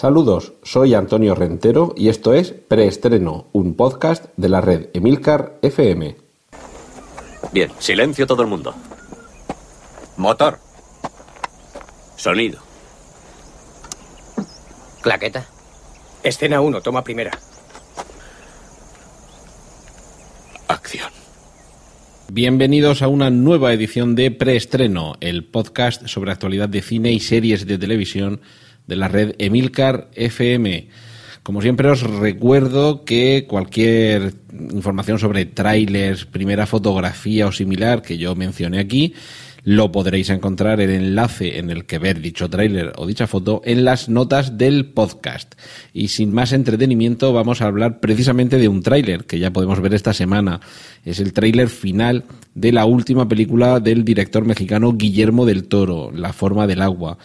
Saludos, soy Antonio Rentero y esto es Preestreno, un podcast de la red Emilcar FM. Bien, silencio todo el mundo. Motor. Sonido. Claqueta. Escena 1, toma primera. Acción. Bienvenidos a una nueva edición de Preestreno, el podcast sobre actualidad de cine y series de televisión de la red Emilcar FM. Como siempre os recuerdo que cualquier información sobre trailers, primera fotografía o similar que yo mencione aquí, lo podréis encontrar el enlace en el que ver dicho tráiler o dicha foto en las notas del podcast. Y sin más entretenimiento vamos a hablar precisamente de un tráiler que ya podemos ver esta semana. Es el tráiler final de la última película del director mexicano Guillermo del Toro, La forma del agua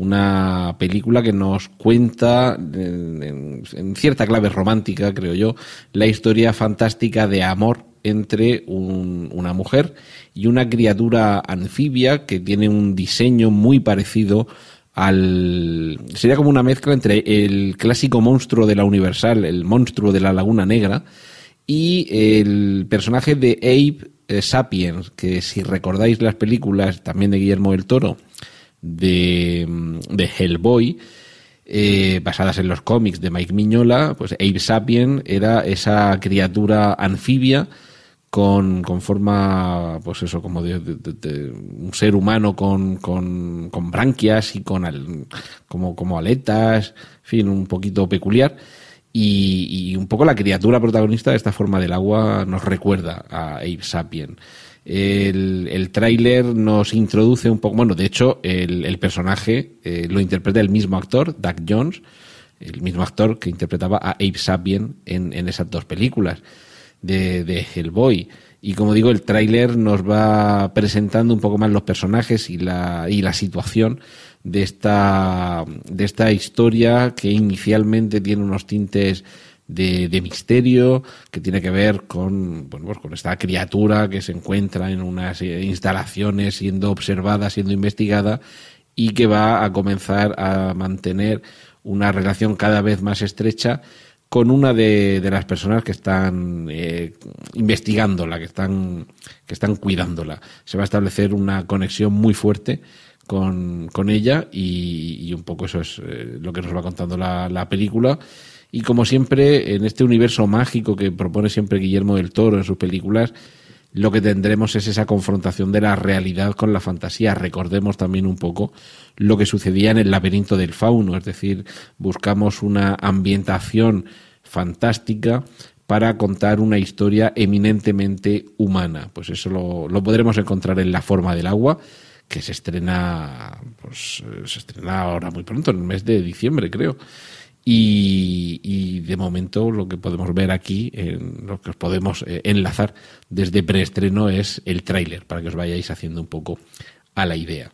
una película que nos cuenta, en, cierta clave romántica, creo yo, la historia fantástica de amor entre un, una mujer y una criatura anfibia que tiene un diseño muy parecido al... Sería como una mezcla entre el clásico monstruo de la Universal, el monstruo de la Laguna Negra, y el personaje de Abe eh, Sapiens, que si recordáis las películas también de Guillermo del Toro, de, de Hellboy, eh, basadas en los cómics de Mike Miñola, pues Abe Sapien era esa criatura anfibia con, con forma, pues eso, como de, un ser humano con, con, con branquias y con al, como, como aletas, en fin, un poquito peculiar. Y, y, un poco la criatura protagonista de esta forma del agua nos recuerda a Abe Sapien. El, el tráiler nos introduce un poco, bueno, de hecho, el, personaje eh, lo interpreta el mismo actor, Doug Jones, el mismo actor que interpretaba a Abe Sapien en, en esas dos películas de, de Hellboy. Y como digo, el tráiler nos va presentando un poco más los personajes y la, y la situación de esta, de esta historia que inicialmente tiene unos tintes de, misterio que tiene que ver con, bueno, pues con esta criatura que se encuentra en unas instalaciones siendo observada, siendo investigada y que va a comenzar a mantener una relación cada vez más estrecha con una de, las personas que están eh, investigándola, que están, que están cuidándola. Se va a establecer una conexión muy fuerte con, con ella y, y, un poco eso es eh, lo que nos va contando la, la, película. Y como siempre, en este universo mágico que propone siempre Guillermo del Toro en sus películas, lo que tendremos es esa confrontación de la realidad con la fantasía. Recordemos también un poco lo que sucedía en el laberinto del fauno, es decir, buscamos una ambientación fantástica para contar una historia eminentemente humana. Pues eso lo, lo podremos encontrar en La forma del agua, que se estrena, pues, se estrena ahora muy pronto, en el mes de diciembre, creo. Y, de momento lo que podemos ver aquí, en lo que os podemos eh, enlazar desde preestreno es el tráiler, para que os vayáis haciendo un poco a la idea.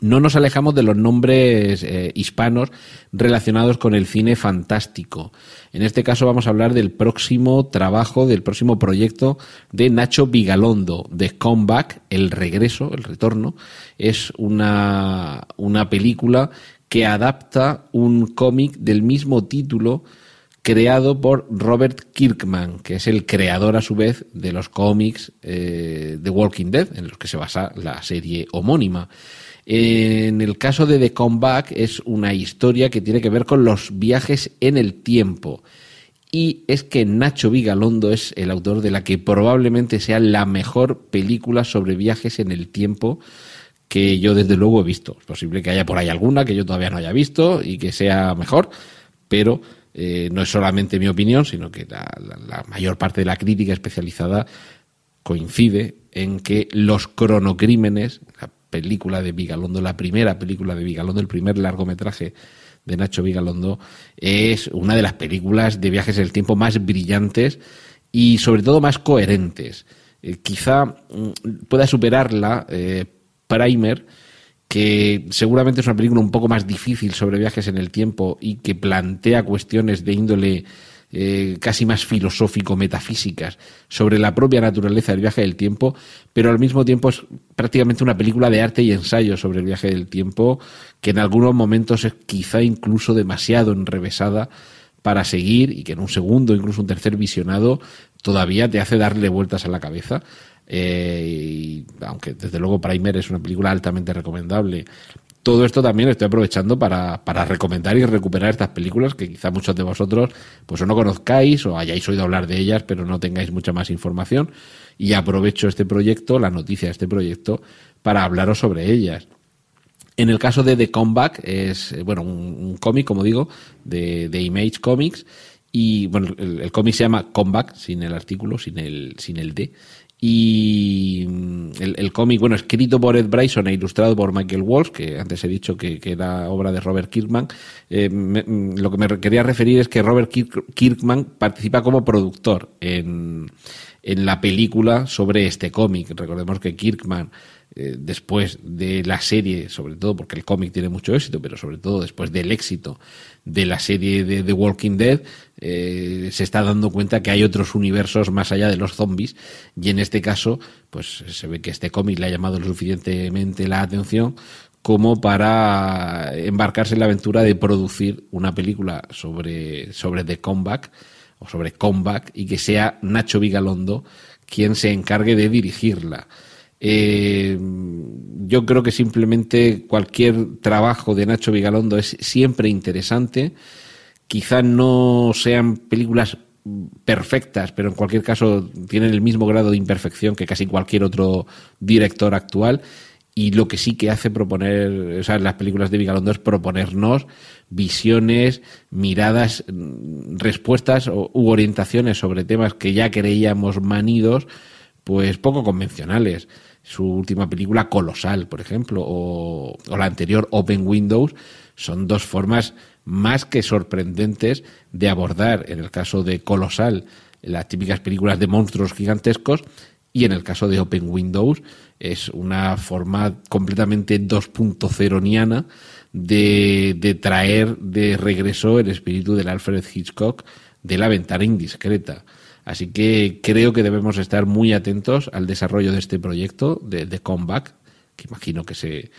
No nos alejamos de los nombres eh, hispanos relacionados con el cine fantástico. En este caso vamos a hablar del próximo trabajo, del próximo proyecto de Nacho Vigalondo, de Comeback, El Regreso, El Retorno. Es una, una película que adapta un cómic del mismo título creado por Robert Kirkman, que es el creador a su vez de los cómics eh, de Walking Dead, en los que se basa la serie homónima. En el caso de The Comeback es una historia que tiene que ver con los viajes en el tiempo. Y es que Nacho Vigalondo es el autor de la que probablemente sea la mejor película sobre viajes en el tiempo que yo desde luego he visto. Es posible que haya por ahí alguna que yo todavía no haya visto y que sea mejor, pero eh, no es solamente mi opinión, sino que la, la, la mayor parte de la crítica especializada coincide en que los cronocrímenes, la película de Vigalondo, la primera película de Vigalondo, el primer largometraje de Nacho Vigalondo, es una de las películas de viajes en el tiempo más brillantes y sobre todo más coherentes. Eh, quizá mm, pueda superarla eh, Primer, que seguramente es una película un poco más difícil sobre viajes en el tiempo y que plantea cuestiones de índole eh, casi más filosófico-metafísicas sobre la propia naturaleza del viaje del tiempo, pero al mismo tiempo es prácticamente una película de arte y ensayo sobre el viaje del tiempo que en algunos momentos es quizá incluso demasiado enrevesada para seguir y que en un segundo, incluso un tercer visionado, todavía te hace darle vueltas a la cabeza. Eh, aunque desde luego Primer es una película altamente recomendable, todo esto también estoy aprovechando para, para, recomendar y recuperar estas películas que quizá muchos de vosotros pues o no conozcáis o hayáis oído hablar de ellas pero no tengáis mucha más información. Y aprovecho este proyecto, la noticia de este proyecto para hablaros sobre ellas. En el caso de The Comeback es bueno un, cómic como digo de, de Image Comics. Y bueno el, el cómic se llama Comeback sin el artículo sin el sin el D y mm, el, cómic, bueno, escrito por Ed Bryson e ilustrado por Michael Walsh, que antes he dicho que, era obra de Robert Kirkman. Eh, mm, lo que me quería referir es que Robert Kirkman participa como productor en, en la película sobre este cómic. Recordemos que Kirkman eh, después de la serie, sobre todo porque el cómic tiene mucho éxito, pero sobre todo después del éxito de la serie de The Walking Dead, eh, se está dando cuenta que hay otros universos más allá de los zombies y en este caso, pues se ve que este cómic le ha llamado lo suficientemente la atención como para embarcarse en la aventura de producir una película sobre, sobre The Comeback o sobre Comeback y que sea Nacho Vigalondo quien se encargue de dirigirla. Eh, yo creo que simplemente cualquier trabajo de Nacho Vigalondo es siempre interesante. Quizá no sean películas perfectas, pero en cualquier caso tienen el mismo grado de imperfección que casi cualquier otro director actual. Y lo que sí que hace proponer, o sea, las películas de Vigalondo es proponernos visiones, miradas, respuestas u orientaciones sobre temas que ya creíamos manidos, pues poco convencionales. Su última película Colosal, por ejemplo, o, la anterior Open Windows, son dos formas más que sorprendentes de abordar, en el caso de Colosal, las típicas películas de monstruos gigantescos, y en el caso de Open Windows es una forma completamente 2.0 niana de, de traer de regreso el espíritu del Alfred Hitchcock de la ventana indiscreta. Así que creo que debemos estar muy atentos al desarrollo de este proyecto de, Comeback, que imagino que se,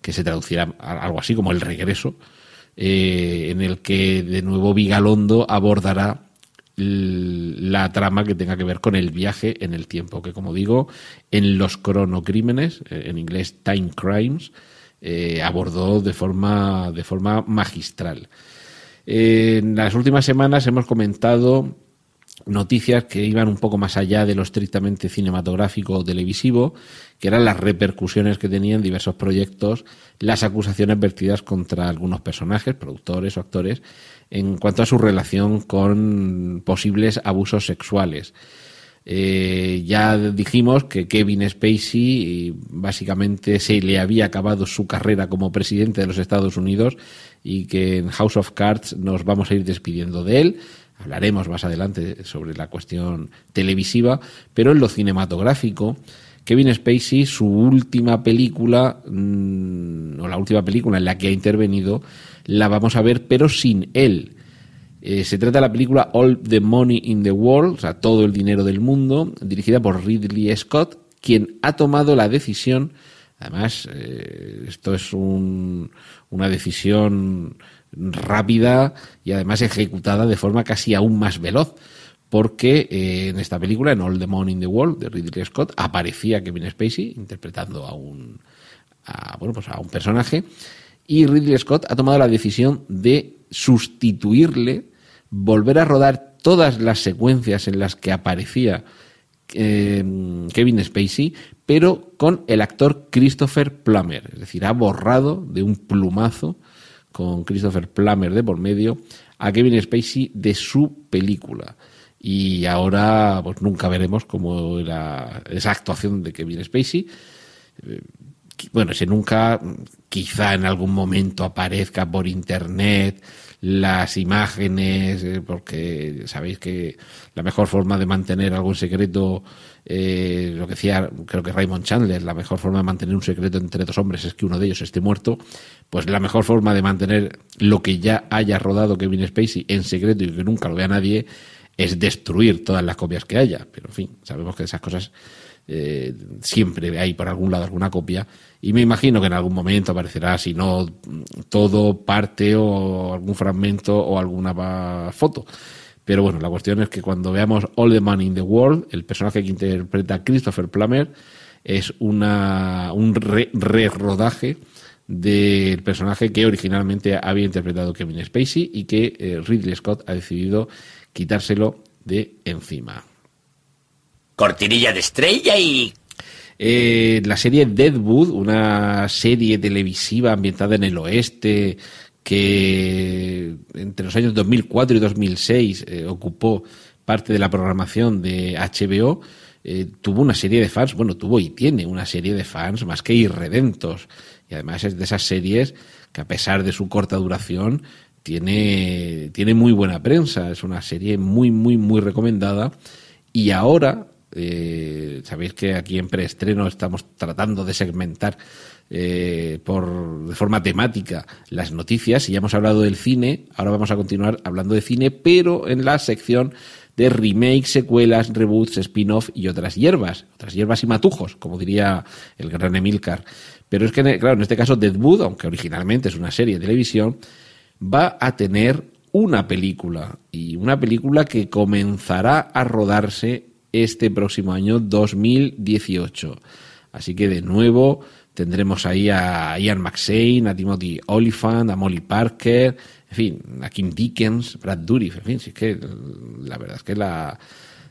que se traducirá algo así como el regreso, eh, en el que de nuevo Vigalondo abordará la trama que tenga que ver con el viaje en el tiempo, que como digo, en los cronocrímenes, eh, en inglés Time Crimes, eh, abordó de forma, de forma magistral. en las últimas semanas hemos comentado noticias que iban un poco más allá de lo estrictamente cinematográfico o televisivo, que eran las repercusiones que tenían diversos proyectos, las acusaciones vertidas contra algunos personajes, productores o actores, en cuanto a su relación con posibles abusos sexuales. Eh, ya dijimos que Kevin Spacey básicamente se le había acabado su carrera como presidente de los Estados Unidos y que en House of Cards nos vamos a ir despidiendo de él hablaremos más adelante sobre la cuestión televisiva, pero en lo cinematográfico, Kevin Spacey, su última película, mm, o la última película en la que ha intervenido, la vamos a ver, pero sin él. Eh, se trata de la película All the Money in the World, o sea, todo el dinero del mundo, dirigida por Ridley Scott, quien ha tomado la decisión, además, eh, esto es una decisión rápida y además ejecutada de forma casi aún más veloz. Porque eh, en esta película, en All the Money in the World, de Ridley Scott, aparecía Kevin Spacey interpretando a un, bueno, pues a un personaje. Y Ridley Scott ha tomado la decisión de sustituirle, volver a rodar todas las secuencias en las que aparecía eh, Kevin Spacey, pero con el actor Christopher Plummer. Es decir, ha borrado de un plumazo con Christopher Plummer de por medio, a Kevin Spacey de su película. Y ahora pues nunca veremos cómo era esa actuación de Kevin Spacey. Eh, bueno, ese nunca, quizá en algún momento aparezca por internet las imágenes, eh, porque sabéis que la mejor forma de mantener algún secreto, eh, lo que decía, creo que Raymond Chandler, la mejor forma de mantener un secreto entre dos hombres es que uno de ellos esté muerto, pues la mejor forma de mantener lo que ya haya rodado Kevin Spacey en secreto y que nunca lo vea nadie es destruir todas las copias que haya. Pero en fin, sabemos que esas cosas eh, siempre hay por algún lado alguna copia y me imagino que en algún momento aparecerá, si no todo, parte o algún fragmento o alguna foto. Pero bueno, la cuestión es que cuando veamos All the Money in the World, el personaje que interpreta Christopher Plummer es una, un re-rodaje del personaje que originalmente había interpretado Kevin Spacey y que eh, Ridley Scott ha decidido quitárselo de encima cortinilla de estrella y... Eh, la serie Deadwood, una serie televisiva ambientada en el oeste que entre los años 2004 y 2006 eh, ocupó parte de la programación de HBO, eh, tuvo una serie de fans, bueno, tuvo y tiene una serie de fans más que irredentos. Y además es de esas series que a pesar de su corta duración, tiene, tiene muy buena prensa. Es una serie muy, muy, muy recomendada. Y ahora eh, sabéis que aquí en preestreno estamos tratando de segmentar eh, por, de forma temática las noticias y ya hemos hablado del cine, ahora vamos a continuar hablando de cine, pero en la sección de remakes, secuelas, reboots, spin-off y otras hierbas, otras hierbas y matujos, como diría el gran Emilcar. Pero es que, claro, en este caso Deadwood, aunque originalmente es una serie de televisión, va a tener una película y una película que comenzará a rodarse este próximo año 2018. Así que de nuevo tendremos ahí a Ian McShane, a Timothy Oliphant, a Molly Parker, en fin, a Kim Dickens, Brad Dourif, en fin, sí que la verdad es que la,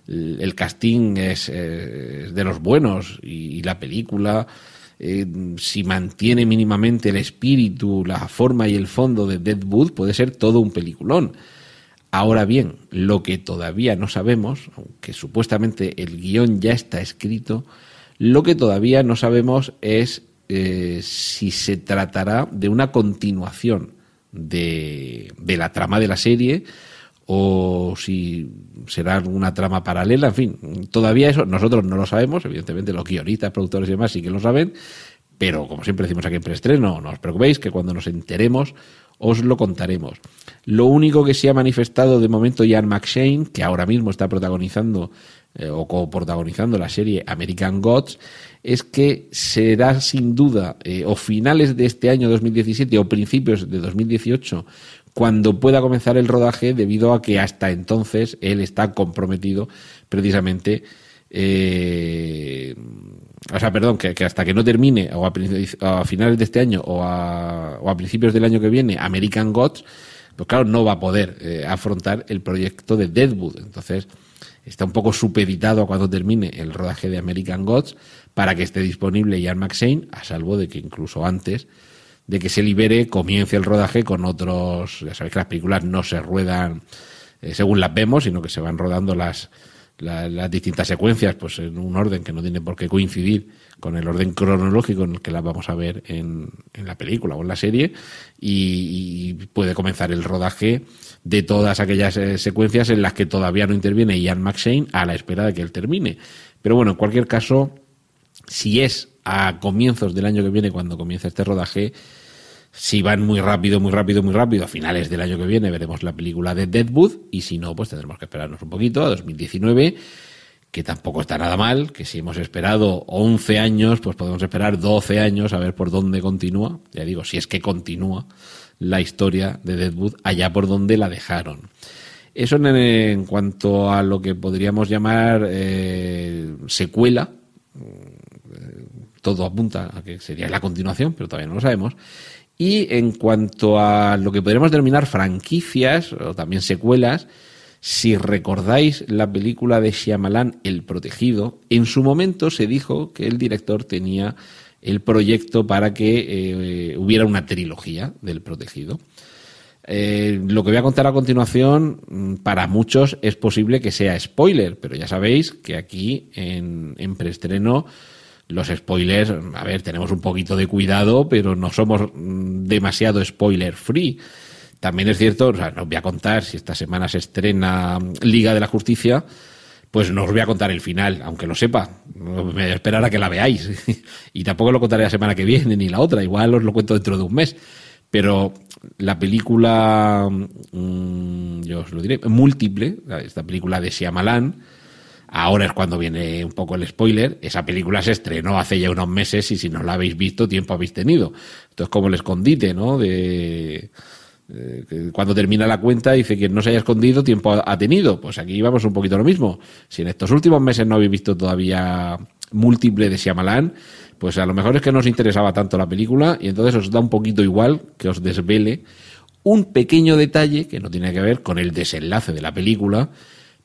el casting es, de los buenos y, la película, eh, si mantiene mínimamente el espíritu, la forma y el fondo de Deadwood, puede ser todo un peliculón. Ahora bien, lo que todavía no sabemos, aunque supuestamente el guion ya está escrito, lo que todavía no sabemos es eh, si se tratará de una continuación de, de, la trama de la serie o si será una trama paralela, en fin, todavía eso nosotros no lo sabemos, evidentemente los guionistas, productores y demás sí que lo saben, pero como siempre decimos aquí en preestreno, no os preocupéis que cuando nos enteremos os lo contaremos. Lo único que se ha manifestado de momento Ian McShane, que ahora mismo está protagonizando eh, o coprotagonizando la serie American Gods, es que será sin duda eh, o finales de este año 2017 o principios de 2018 cuando pueda comenzar el rodaje debido a que hasta entonces él está comprometido precisamente eh, o sea, perdón, que, hasta que no termine, o a, finales de este año, o a, principios del año que viene, American Gods, pues claro, no va a poder eh, afrontar el proyecto de Deadwood. Entonces, está un poco supeditado a cuando termine el rodaje de American Gods para que esté disponible Ian McShane, a salvo de que incluso antes de que se libere, comience el rodaje con otros. Ya sabéis que las películas no se ruedan eh, según las vemos, sino que se van rodando las las distintas secuencias pues en un orden que no tiene por qué coincidir con el orden cronológico en el que las vamos a ver en, en la película o en la serie y, puede comenzar el rodaje de todas aquellas eh, secuencias en las que todavía no interviene Ian McShane a la espera de que él termine. Pero bueno, en cualquier caso, si es a comienzos del año que viene cuando comienza este rodaje, si van muy rápido, muy rápido, muy rápido, a finales del año que viene veremos la película de Deadwood y si no, pues tendremos que esperarnos un poquito a 2019, que tampoco está nada mal, que si hemos esperado 11 años, pues podemos esperar 12 años a ver por dónde continúa, ya digo, si es que continúa la historia de Deadwood allá por donde la dejaron. Eso en, cuanto a lo que podríamos llamar eh, secuela, todo apunta a que sería la continuación, pero todavía no lo sabemos. Y en cuanto a lo que podríamos denominar franquicias o también secuelas, si recordáis la película de Shyamalan, El Protegido, en su momento se dijo que el director tenía el proyecto para que eh, hubiera una trilogía del Protegido. Eh, lo que voy a contar a continuación, mm, para muchos es posible que sea spoiler, pero ya sabéis que aquí en, en preestreno los spoilers, a ver, tenemos un poquito de cuidado, pero no somos mm, demasiado spoiler free. También es cierto, o sea, no os voy a contar si esta semana se estrena Liga de la Justicia, pues no os voy a contar el final, aunque lo sepa. Me voy a esperar a que la veáis. y tampoco lo contaré la semana que viene ni la otra, igual os lo cuento dentro de un mes. Pero la película, mm, yo os lo diré, múltiple, esta película de Shyamalan, ahora es cuando viene un poco el spoiler, esa película se estrenó hace ya unos meses y si no la habéis visto, tiempo habéis tenido. Entonces, como el escondite, ¿no? De, cuando termina la cuenta dice que no se haya escondido, tiempo ha tenido. Pues aquí vamos un poquito lo mismo. Si en estos últimos meses no habéis visto todavía múltiple de Shyamalan, pues a lo mejor es que no os interesaba tanto la película y entonces os da un poquito igual que os desvele un pequeño detalle que no tiene que ver con el desenlace de la película,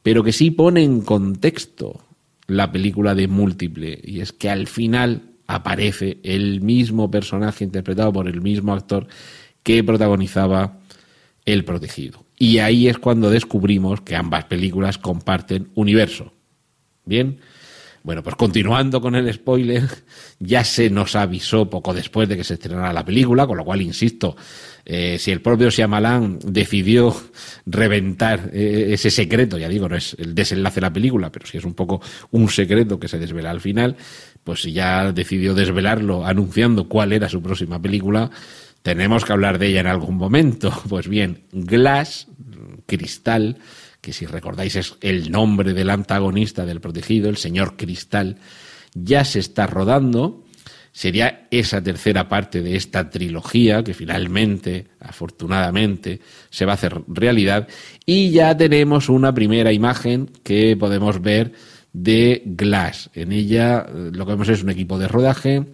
pero que sí pone en contexto la película de múltiple y es que al final aparece el mismo personaje interpretado por el mismo actor que protagonizaba El Protegido. Y ahí es cuando descubrimos que ambas películas comparten universo. Bien, bueno, pues continuando con el spoiler, ya se nos avisó poco después de que se estrenara la película, con lo cual, insisto, eh, si el propio Shyamalan decidió reventar eh, ese secreto, ya digo, no es el desenlace de la película, pero sí es un poco un secreto que se desvela al final, pues si ya decidió desvelarlo anunciando cuál era su próxima película, tenemos que hablar de ella en algún momento. Pues bien, Glass, Cristal, que si recordáis es el nombre del antagonista del protegido, el señor Cristal, ya se está rodando. Sería esa tercera parte de esta trilogía que finalmente, afortunadamente, se va a hacer realidad. Y ya tenemos una primera imagen que podemos ver de Glass. En ella eh, lo que vemos es un equipo de rodaje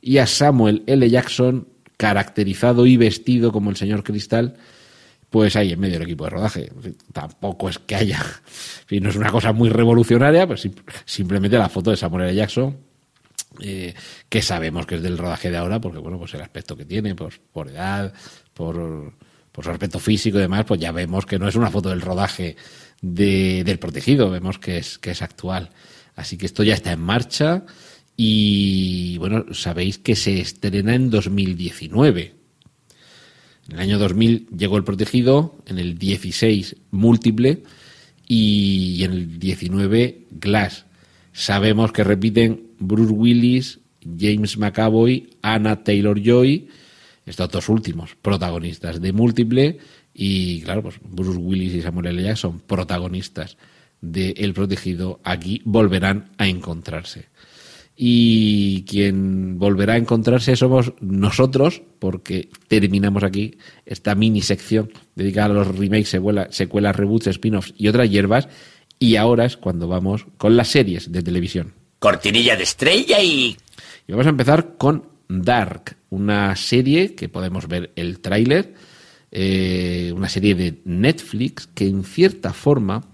y a Samuel L. Jackson caracterizado y vestido como el señor Cristal pues ahí en medio del equipo de rodaje. Tampoco es que haya, no es una cosa muy revolucionaria, pues simplemente la foto de Samuel L. Jackson, eh, que sabemos que es del rodaje de ahora, porque bueno, pues el aspecto que tiene, pues por edad, por, por su aspecto físico y demás, pues ya vemos que no es una foto del rodaje de, del protegido, vemos que es, que es actual. Así que esto ya está en marcha y bueno, sabéis que se estrena en 2019 en el año 2000 llegó el protegido, en el 16 múltiple y en el 19 Glass. Sabemos que repiten Bruce Willis, James McAvoy, Anna Taylor Joy, estos dos últimos protagonistas de múltiple y claro, pues Bruce Willis y Samuel L. Jackson protagonistas de El Protegido aquí volverán a encontrarse y quien volverá a encontrarse somos nosotros, porque terminamos aquí esta mini sección dedicada a los remakes, secuelas, reboots, spin-offs y otras hierbas, y ahora es cuando vamos con las series de televisión. Cortinilla de estrella y... Y vamos a empezar con Dark, una serie que podemos ver el tráiler, eh, una serie de Netflix que en cierta forma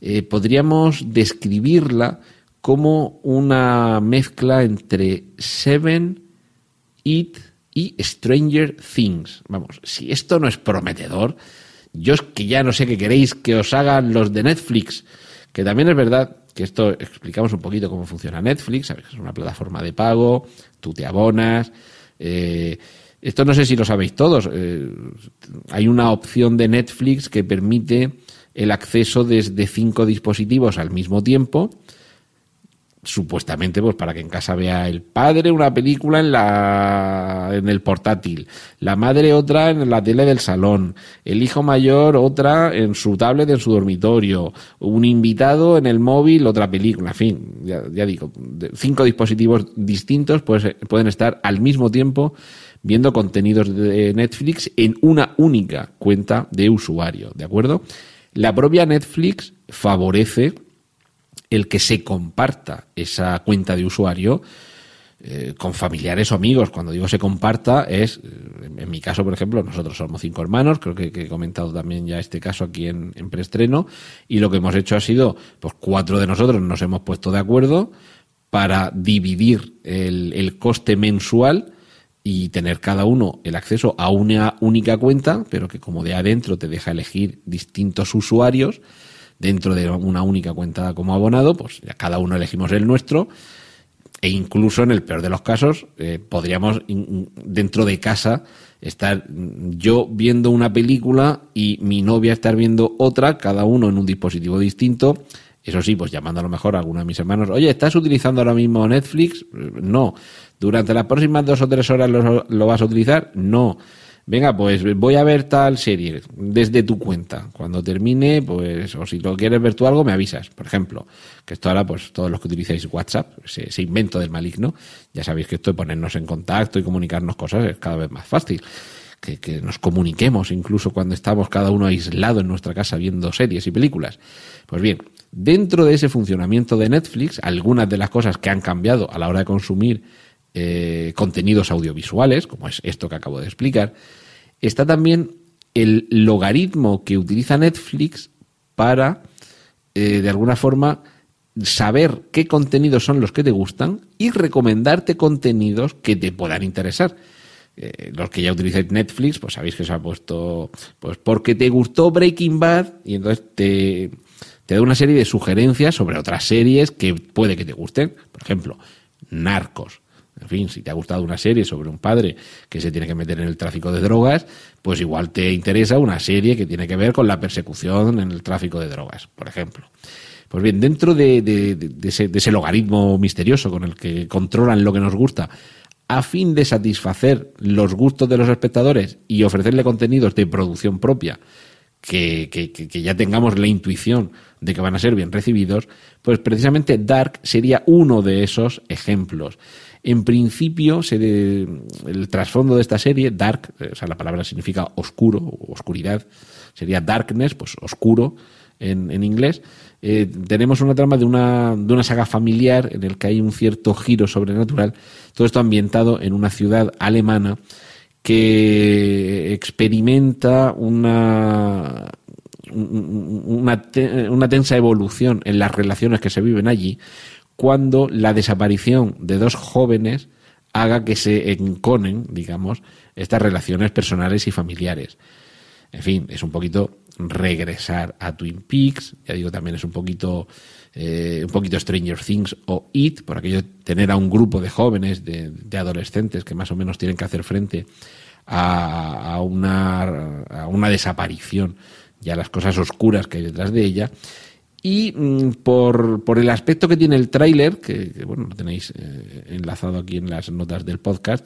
eh, podríamos describirla como una mezcla entre Seven, It y Stranger Things. Vamos, si esto no es prometedor, yo es que ya no sé qué queréis que os hagan los de Netflix, que también es verdad que esto explicamos un poquito cómo funciona Netflix, sabes es una plataforma de pago, tú te abonas, eh, esto no sé si lo sabéis todos, eh, hay una opción de Netflix que permite el acceso desde cinco dispositivos al mismo tiempo, supuestamente pues para que en casa vea el padre una película en la en el portátil, la madre otra en la tele del salón, el hijo mayor otra en su tablet en su dormitorio, un invitado en el móvil otra película, en fin, ya, digo, cinco dispositivos distintos pues, pueden estar al mismo tiempo viendo contenidos de Netflix en una única cuenta de usuario, ¿de acuerdo? La propia Netflix favorece el que se comparta esa cuenta de usuario eh, con familiares o amigos. Cuando digo se comparta es, eh, en mi caso, por ejemplo, nosotros somos cinco hermanos, creo que, he comentado también ya este caso aquí en, preestreno, y lo que hemos hecho ha sido, pues cuatro de nosotros nos hemos puesto de acuerdo para dividir el, el coste mensual y tener cada uno el acceso a una única cuenta, pero que como de adentro te deja elegir distintos usuarios dentro de una única cuenta como abonado, pues ya cada uno elegimos el nuestro. E incluso en el peor de los casos, eh, podríamos dentro de casa estar yo viendo una película y mi novia estar viendo otra, cada uno en un dispositivo distinto. Eso sí, pues llamando a lo mejor a alguno de mis hermanos, oye, ¿estás utilizando ahora mismo Netflix? No. ¿Durante las próximas dos o tres horas lo, lo vas a utilizar? No venga, pues voy a ver tal serie desde tu cuenta. Cuando termine, pues, o si lo quieres ver tú algo, me avisas. Por ejemplo, que esto ahora, pues todos los que utilizáis WhatsApp, ese, invento del maligno, ya sabéis que esto de ponernos en contacto y comunicarnos cosas es cada vez más fácil. Que, que nos comuniquemos incluso cuando estamos cada uno aislado en nuestra casa viendo series y películas. Pues bien, dentro de ese funcionamiento de Netflix, algunas de las cosas que han cambiado a la hora de consumir eh, contenidos audiovisuales, como es esto que acabo de explicar, está también el logaritmo que utiliza Netflix para, eh, de alguna forma, saber qué contenidos son los que te gustan y recomendarte contenidos que te puedan interesar. Eh, los que ya utilizáis Netflix, pues sabéis que se ha puesto, pues porque te gustó Breaking Bad y entonces te, te da una serie de sugerencias sobre otras series que puede que te gusten. Por ejemplo, Narcos. En fin, si te ha gustado una serie sobre un padre que se tiene que meter en el tráfico de drogas, pues igual te interesa una serie que tiene que ver con la persecución en el tráfico de drogas, por ejemplo. Pues bien, dentro de, ese, logaritmo misterioso con el que controlan lo que nos gusta, a fin de satisfacer los gustos de los espectadores y ofrecerle contenidos de producción propia, que, ya tengamos la intuición de que van a ser bien recibidos, pues precisamente Dark sería uno de esos ejemplos. En principio, el trasfondo de esta serie, dark, o sea, la palabra significa oscuro, oscuridad, sería darkness, pues oscuro en, en inglés. Eh, tenemos una trama de una, de una saga familiar en el que hay un cierto giro sobrenatural. Todo esto ambientado en una ciudad alemana que experimenta una, una tensa evolución en las relaciones que se viven allí cuando la desaparición de dos jóvenes haga que se enconen, digamos, estas relaciones personales y familiares. En fin, es un poquito regresar a Twin Peaks, ya digo, también es un poquito, eh, un poquito Stranger Things o It, por aquello de tener a un grupo de jóvenes, de, adolescentes que más o menos tienen que hacer frente a, una, a una desaparición y a las cosas oscuras que hay detrás de ella. Y mm, por, por, el aspecto que tiene el tráiler, que, bueno, lo tenéis eh, enlazado aquí en las notas del podcast,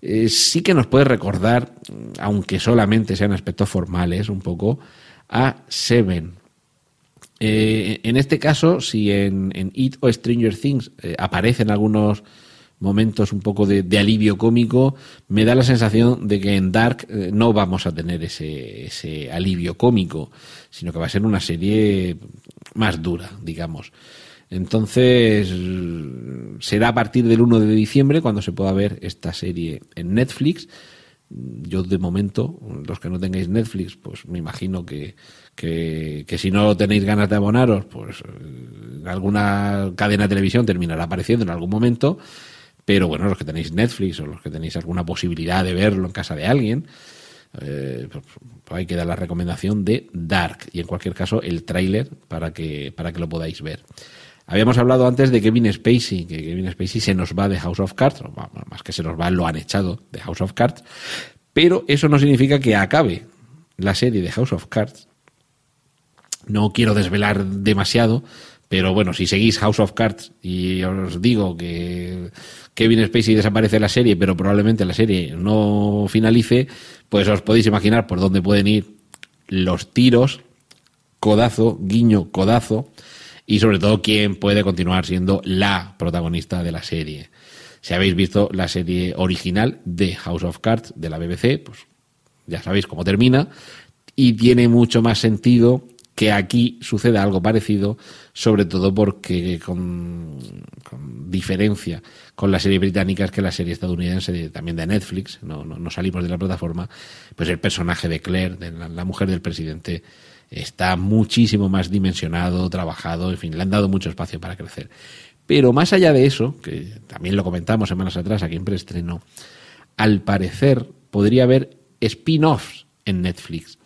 eh, sí que nos puede recordar, aunque solamente sean aspectos formales, un poco, a Seven. Eh, en este caso, si en, en, It o Stranger Things aparecen algunos momentos un poco de, alivio cómico, me da la sensación de que en Dark no vamos a tener ese, ese alivio cómico, sino que va a ser una serie más dura, digamos. Entonces, será a partir del 1 de diciembre cuando se pueda ver esta serie en Netflix. Yo, de momento, los que no tengáis Netflix, pues me imagino que, que, si no tenéis ganas de abonaros, pues eh, alguna cadena de televisión terminará apareciendo en algún momento. Pero bueno, los que tenéis Netflix o los que tenéis alguna posibilidad de verlo en casa de alguien, eh, pues, pues hay que dar la recomendación de Dark y en cualquier caso el tráiler para que, para que lo podáis ver. Habíamos hablado antes de Kevin Spacey, que Kevin Spacey se nos va de House of Cards, más que se nos va, lo han echado de House of Cards, pero eso no significa que acabe la serie de House of Cards. No quiero desvelar demasiado, pero bueno, si seguís House of Cards y os digo que Kevin Spacey desaparece de la serie, pero probablemente la serie no finalice, pues os podéis imaginar por dónde pueden ir los tiros, codazo, guiño, codazo, y sobre todo quién puede continuar siendo la protagonista de la serie. Si habéis visto la serie original de House of Cards de la BBC, pues ya sabéis cómo termina, y tiene mucho más sentido que aquí suceda algo parecido, sobre todo porque con, diferencia con la serie británica es que la serie estadounidense, también de Netflix, no, no, salimos de la plataforma, pues el personaje de Claire, de la, mujer del presidente, está muchísimo más dimensionado, trabajado, en fin, le han dado mucho espacio para crecer. Pero más allá de eso, que también lo comentamos semanas atrás aquí en preestreno, al parecer podría haber spin-offs en Netflix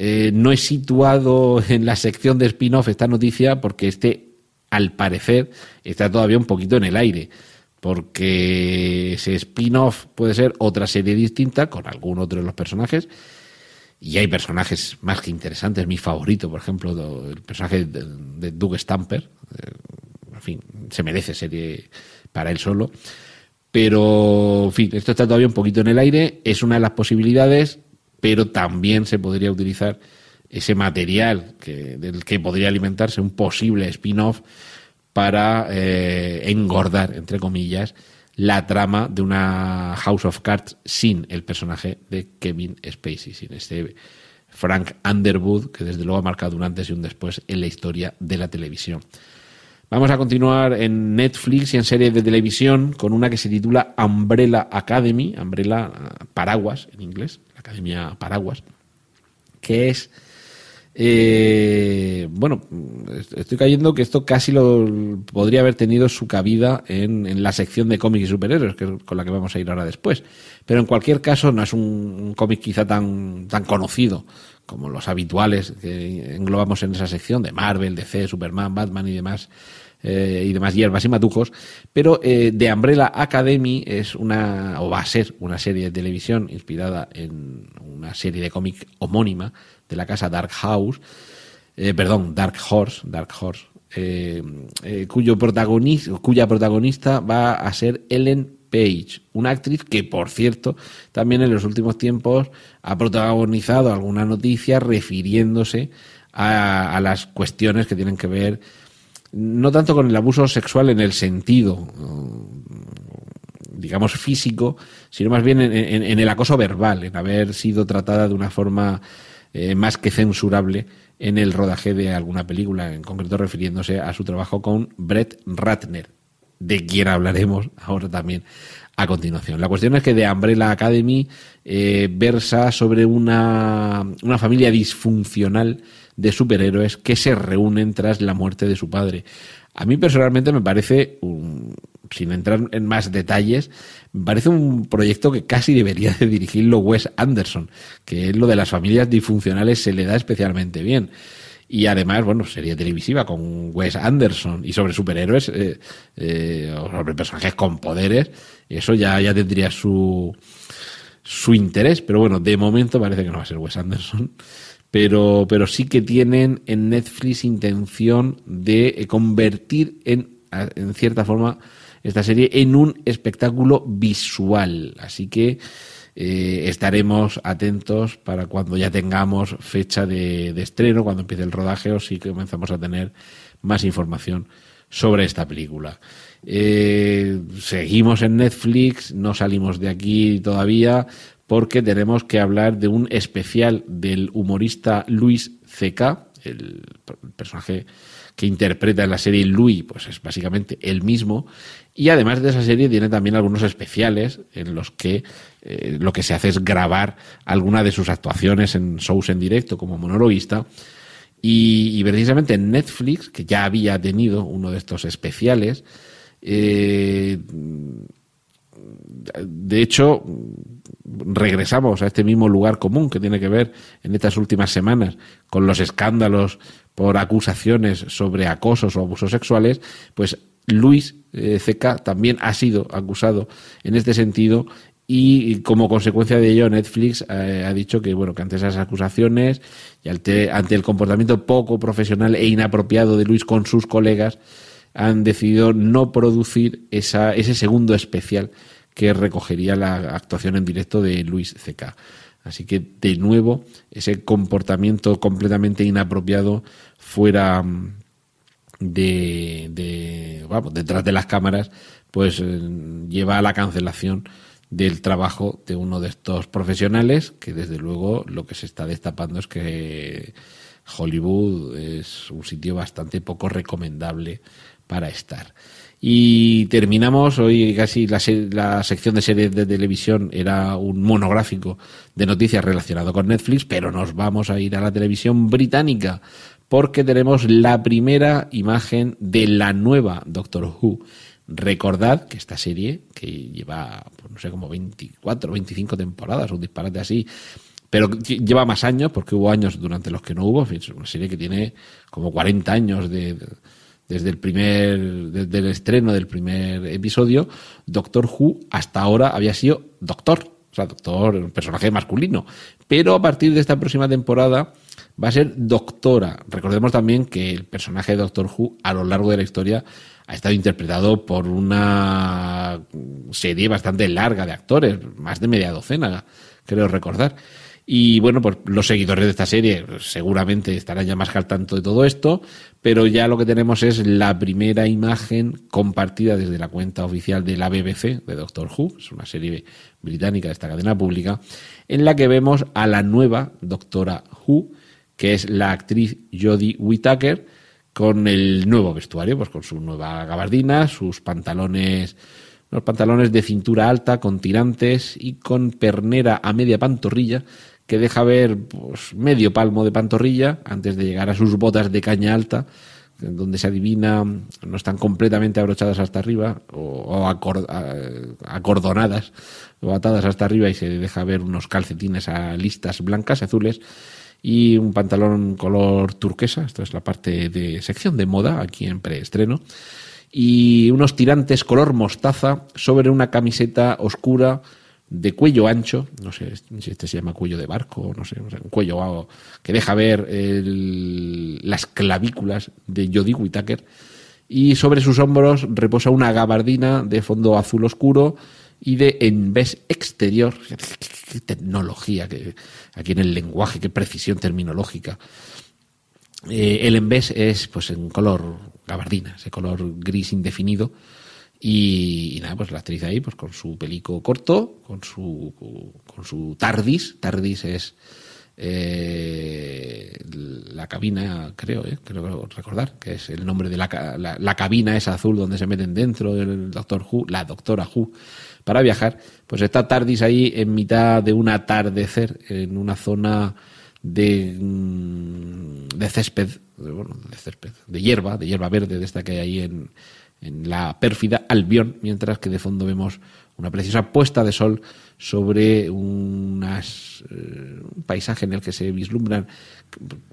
eh, no he situado en la sección de spin-off esta noticia porque este al parecer está todavía un poquito en el aire, porque ese spin-off puede ser otra serie distinta con algún otro de los personajes. Y hay personajes más que interesantes. Mi favorito, por ejemplo, el personaje de, Doug Stamper. Eh, en fin, se merece serie para él solo. Pero, en fin, esto está todavía un poquito en el aire. Es una de las posibilidades, pero también se podría utilizar ese material que, del que podría alimentarse un posible spin-off para eh, engordar, entre comillas, la trama de una House of Cards sin el personaje de Kevin Spacey, sin este Frank Underwood, que desde luego ha marcado un antes y un después en la historia de la televisión. Vamos a continuar en Netflix y en series de televisión con una que se titula Umbrella Academy, Umbrella Paraguas en inglés, Academia Paraguas, que es eh, bueno, estoy cayendo que esto casi lo podría haber tenido su cabida en, la sección de cómics y superhéroes, que con la que vamos a ir ahora después. Pero en cualquier caso, no es un, cómic quizá tan, tan conocido como los habituales que englobamos en esa sección de Marvel, DC, Superman, Batman y demás. Eh, y demás hierbas y matucos, pero eh, The Umbrella Academy es una, o va a ser una serie de televisión inspirada en una serie de cómic homónima de la casa Dark House, eh, perdón, Dark Horse, Dark Horse, eh, cuyo protagonista, cuya protagonista va a ser Ellen Page, una actriz que, por cierto, también en los últimos tiempos ha protagonizado alguna noticia refiriéndose a, a las cuestiones que tienen que ver no tanto con el abuso sexual en el sentido digamos físico, sino más bien en, el acoso verbal, en haber sido tratada de una forma eh, más que censurable en el rodaje de alguna película, en concreto refiriéndose a su trabajo con Brett Ratner, de quien hablaremos ahora también a continuación. La cuestión es que de Umbrella Academy eh, versa sobre una, una familia disfuncional de superhéroes que se reúnen tras la muerte de su padre. A mí personalmente me parece un, sin entrar en más detalles, me parece un proyecto que casi debería de dirigirlo Wes Anderson, que es lo de las familias disfuncionales se le da especialmente bien. Y además, bueno, sería televisiva con Wes Anderson y sobre superhéroes eh, eh, o sobre personajes con poderes, eso ya, ya tendría su, su interés, pero bueno, de momento parece que no va a ser Wes Anderson. Pero, pero sí que tienen en Netflix intención de convertir en, en cierta forma, esta serie en un espectáculo visual. Así que eh, estaremos atentos para cuando ya tengamos fecha de, estreno, cuando empiece el rodaje o si comenzamos a tener más información sobre esta película. Eh, seguimos en Netflix, no salimos de aquí todavía porque tenemos que hablar de un especial del humorista Luis C.K., el personaje que interpreta en la serie Louis, pues es básicamente el mismo. Y además de esa serie tiene también algunos especiales en los que eh, lo que se hace es grabar alguna de sus actuaciones en shows en directo como monologuista. Y, precisamente en Netflix, que ya había tenido uno de estos especiales, eh, de hecho, regresamos a este mismo lugar común que tiene que ver en estas últimas semanas con los escándalos por acusaciones sobre acosos o abusos sexuales, pues Luis eh, CK también ha sido acusado en este sentido y como consecuencia de ello Netflix eh, ha dicho que bueno que ante esas acusaciones y ante, ante el comportamiento poco profesional e inapropiado de Luis con sus colegas han decidido no producir esa, ese segundo especial que recogería la actuación en directo de Luis C.K. Así que, de nuevo, ese comportamiento completamente inapropiado fuera mm, de, vamos, detrás de las cámaras, pues eh, lleva a la cancelación del trabajo de uno de estos profesionales, que desde luego lo que se está destapando es que Hollywood es un sitio bastante poco recomendable para estar. Y terminamos hoy casi la, la, sección de series de televisión era un monográfico de noticias relacionado con Netflix, pero nos vamos a ir a la televisión británica porque tenemos la primera imagen de la nueva Doctor Who. Recordad que esta serie, que lleva, pues no sé, como 24, 25 temporadas, un disparate así, pero lleva más años, porque hubo años durante los que no hubo, es una serie que tiene como 40 años de desde el primer, desde el estreno del primer episodio, Doctor Who hasta ahora había sido Doctor, o sea, Doctor, un personaje masculino. Pero a partir de esta próxima temporada va a ser Doctora. Recordemos también que el personaje de Doctor Who a lo largo de la historia ha estado interpretado por una serie bastante larga de actores, más de media docena, creo recordar. Y bueno, pues los seguidores de esta serie seguramente estarán ya más al tanto de todo esto, pero ya lo que tenemos es la primera imagen compartida desde la cuenta oficial de la BBC, de Doctor Who, es una serie británica de esta cadena pública, en la que vemos a la nueva Doctora Who, que es la actriz Jodie Whittaker, con el nuevo vestuario, pues con su nueva gabardina, sus pantalones unos pantalones de cintura alta con tirantes y con pernera a media pantorrilla que deja ver pues, medio palmo de pantorrilla antes de llegar a sus botas de caña alta, donde se adivina no están completamente abrochadas hasta arriba o, acordonadas o atadas hasta arriba y se deja ver unos calcetines a listas blancas, azules y un pantalón color turquesa, esto es la parte de sección de moda aquí en preestreno, y unos tirantes color mostaza sobre una camiseta oscura de cuello ancho, no sé si este se llama cuello de barco, no sé, un cuello que deja ver las clavículas de Jodie Whittaker y sobre sus hombros reposa una gabardina de fondo azul oscuro y de envés exterior. Qué, tecnología, que, aquí en el lenguaje, qué precisión terminológica. Eh, el envés es pues en color gabardina, ese color gris indefinido y, nada, pues la actriz ahí, pues con su pelico corto, con su, con su TARDIS. TARDIS es eh, la cabina, creo, eh, creo recordar, que es el nombre de la, la, cabina esa azul donde se meten dentro el Doctor Who, la Doctora Who, para viajar. Pues está TARDIS ahí en mitad de un atardecer, en una zona de, mm, de césped, bueno, de césped, de hierba, de hierba verde, de esta que hay ahí en, en la pérfida Albión, mientras que de fondo vemos una preciosa puesta de sol sobre unas, eh, un paisaje en el que se vislumbran,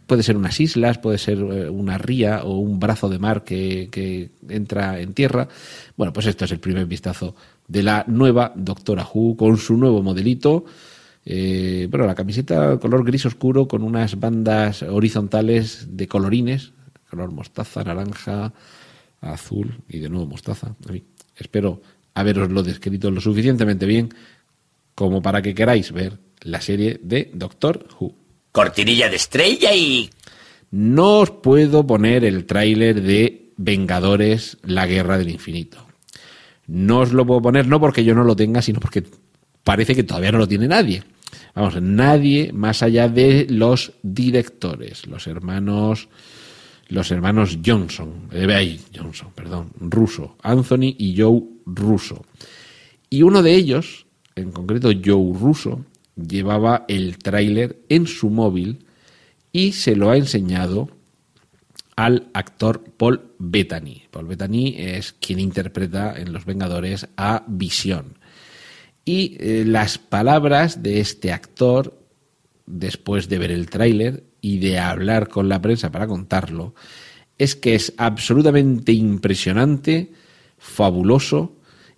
puede ser unas islas, puede ser eh, una ría o un brazo de mar que, que, entra en tierra. Bueno, pues esto es el primer vistazo de la nueva Doctora Who con su nuevo modelito. Eh, bueno, la camiseta color gris oscuro con unas bandas horizontales de colorines, color mostaza, naranja, azul y de nuevo mostaza. espero haberoslo descrito lo suficientemente bien como para que queráis ver la serie de Doctor Who. Cortinilla de estrella y... No os puedo poner el tráiler de Vengadores, la Guerra del Infinito. No os lo puedo poner no porque yo no lo tenga, sino porque parece que todavía no lo tiene nadie. Vamos, nadie más allá de los directores, los hermanos los hermanos Johnson, eh, Johnson, perdón, Russo, Anthony y Joe Russo. Y uno de ellos, en concreto Joe Russo, llevaba el tráiler en su móvil y se lo ha enseñado al actor Paul Bettany. Paul Bettany es quien interpreta en Los Vengadores a Visión. Y eh, las palabras de este actor, después de ver el tráiler, y de hablar con la prensa para contarlo, es que es absolutamente impresionante, fabuloso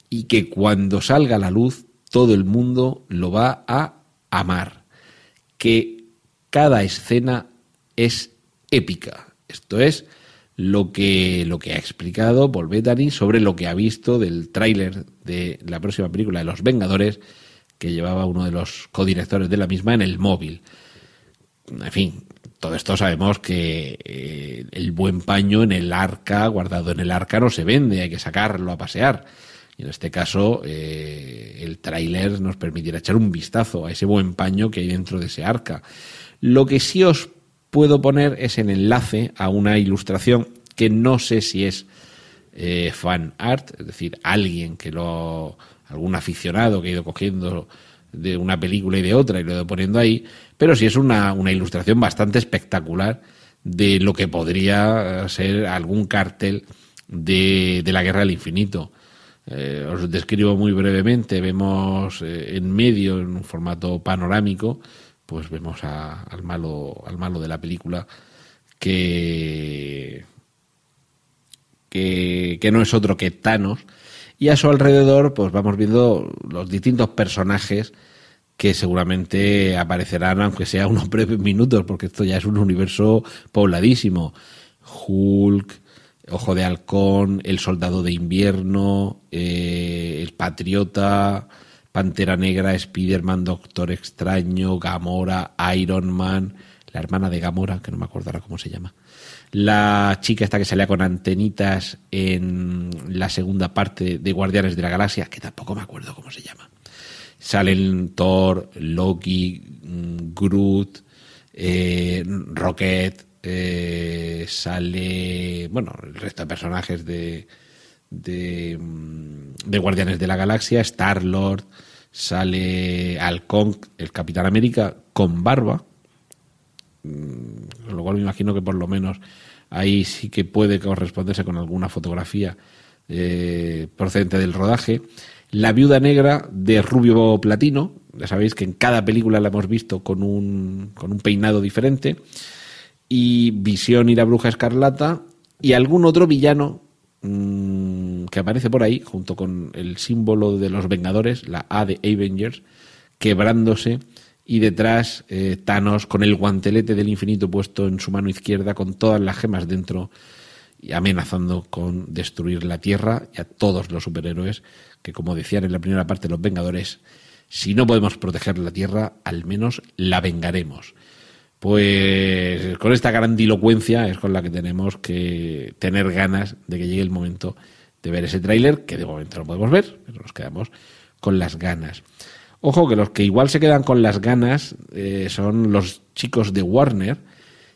y que cuando salga a la luz todo el mundo lo va a amar. Que cada escena es épica. Esto es lo que, lo que ha explicado Paul Bettany sobre lo que ha visto del tráiler de la próxima película de Los Vengadores que llevaba uno de los codirectores de la misma en el móvil. En fin, todo esto sabemos que eh, el buen paño en el arca, guardado en el arca, no se vende, hay que sacarlo a pasear. Y en este caso, eh, el tráiler nos permitirá echar un vistazo a ese buen paño que hay dentro de ese arca. Lo que sí os puedo poner es el enlace a una ilustración que no sé si es eh, fan art, es decir, alguien que lo, algún aficionado que ha ido cogiendo de una película y de otra y lo he ido poniendo ahí, pero sí es una, una ilustración bastante espectacular de lo que podría ser algún cartel de, de la Guerra del Infinito. Eh, os describo muy brevemente, vemos eh, en medio, en un formato panorámico, pues vemos al, malo, al malo de la película que, que, que no es otro que Thanos, y a su alrededor pues vamos viendo los distintos personajes que seguramente aparecerán, aunque sea unos breves minutos, porque esto ya es un universo pobladísimo. Hulk, Ojo de Halcón, El Soldado de Invierno, eh, El Patriota, Pantera Negra, Spider-Man, Doctor Extraño, Gamora, Iron Man, la hermana de Gamora, que no me acuerdo ahora cómo se llama. La chica esta que salía con antenitas en la segunda parte de Guardianes de la Galaxia, que tampoco me acuerdo cómo se llama. Salen Thor, Loki, mm, Groot, eh, Rocket, eh, sale, bueno, el resto de personajes de, de, mm, de Guardianes de la Galaxia, Star-Lord, sale Halcón, el Capitán América, con barba, mm, con lo cual me imagino que por lo menos ahí sí que puede corresponderse con alguna fotografía eh, procedente del rodaje. La viuda negra de Rubio Platino, ya sabéis que en cada película la hemos visto con un, con un peinado diferente, y Visión y la Bruja Escarlata, y algún otro villano mmm, que aparece por ahí, junto con el símbolo de los Vengadores, la A de Avengers, quebrándose, y detrás eh, Thanos con el guantelete del infinito puesto en su mano izquierda, con todas las gemas dentro, y amenazando con destruir la Tierra y a todos los superhéroes que, como decían en la primera parte los Vengadores, si no podemos proteger la Tierra, al menos la vengaremos. Pues con esta grandilocuencia es con la que tenemos que tener ganas de que llegue el momento de ver ese tráiler, que de momento no podemos ver, pero nos quedamos con las ganas. Ojo que los que igual se quedan con las ganas eh, son los chicos de Warner,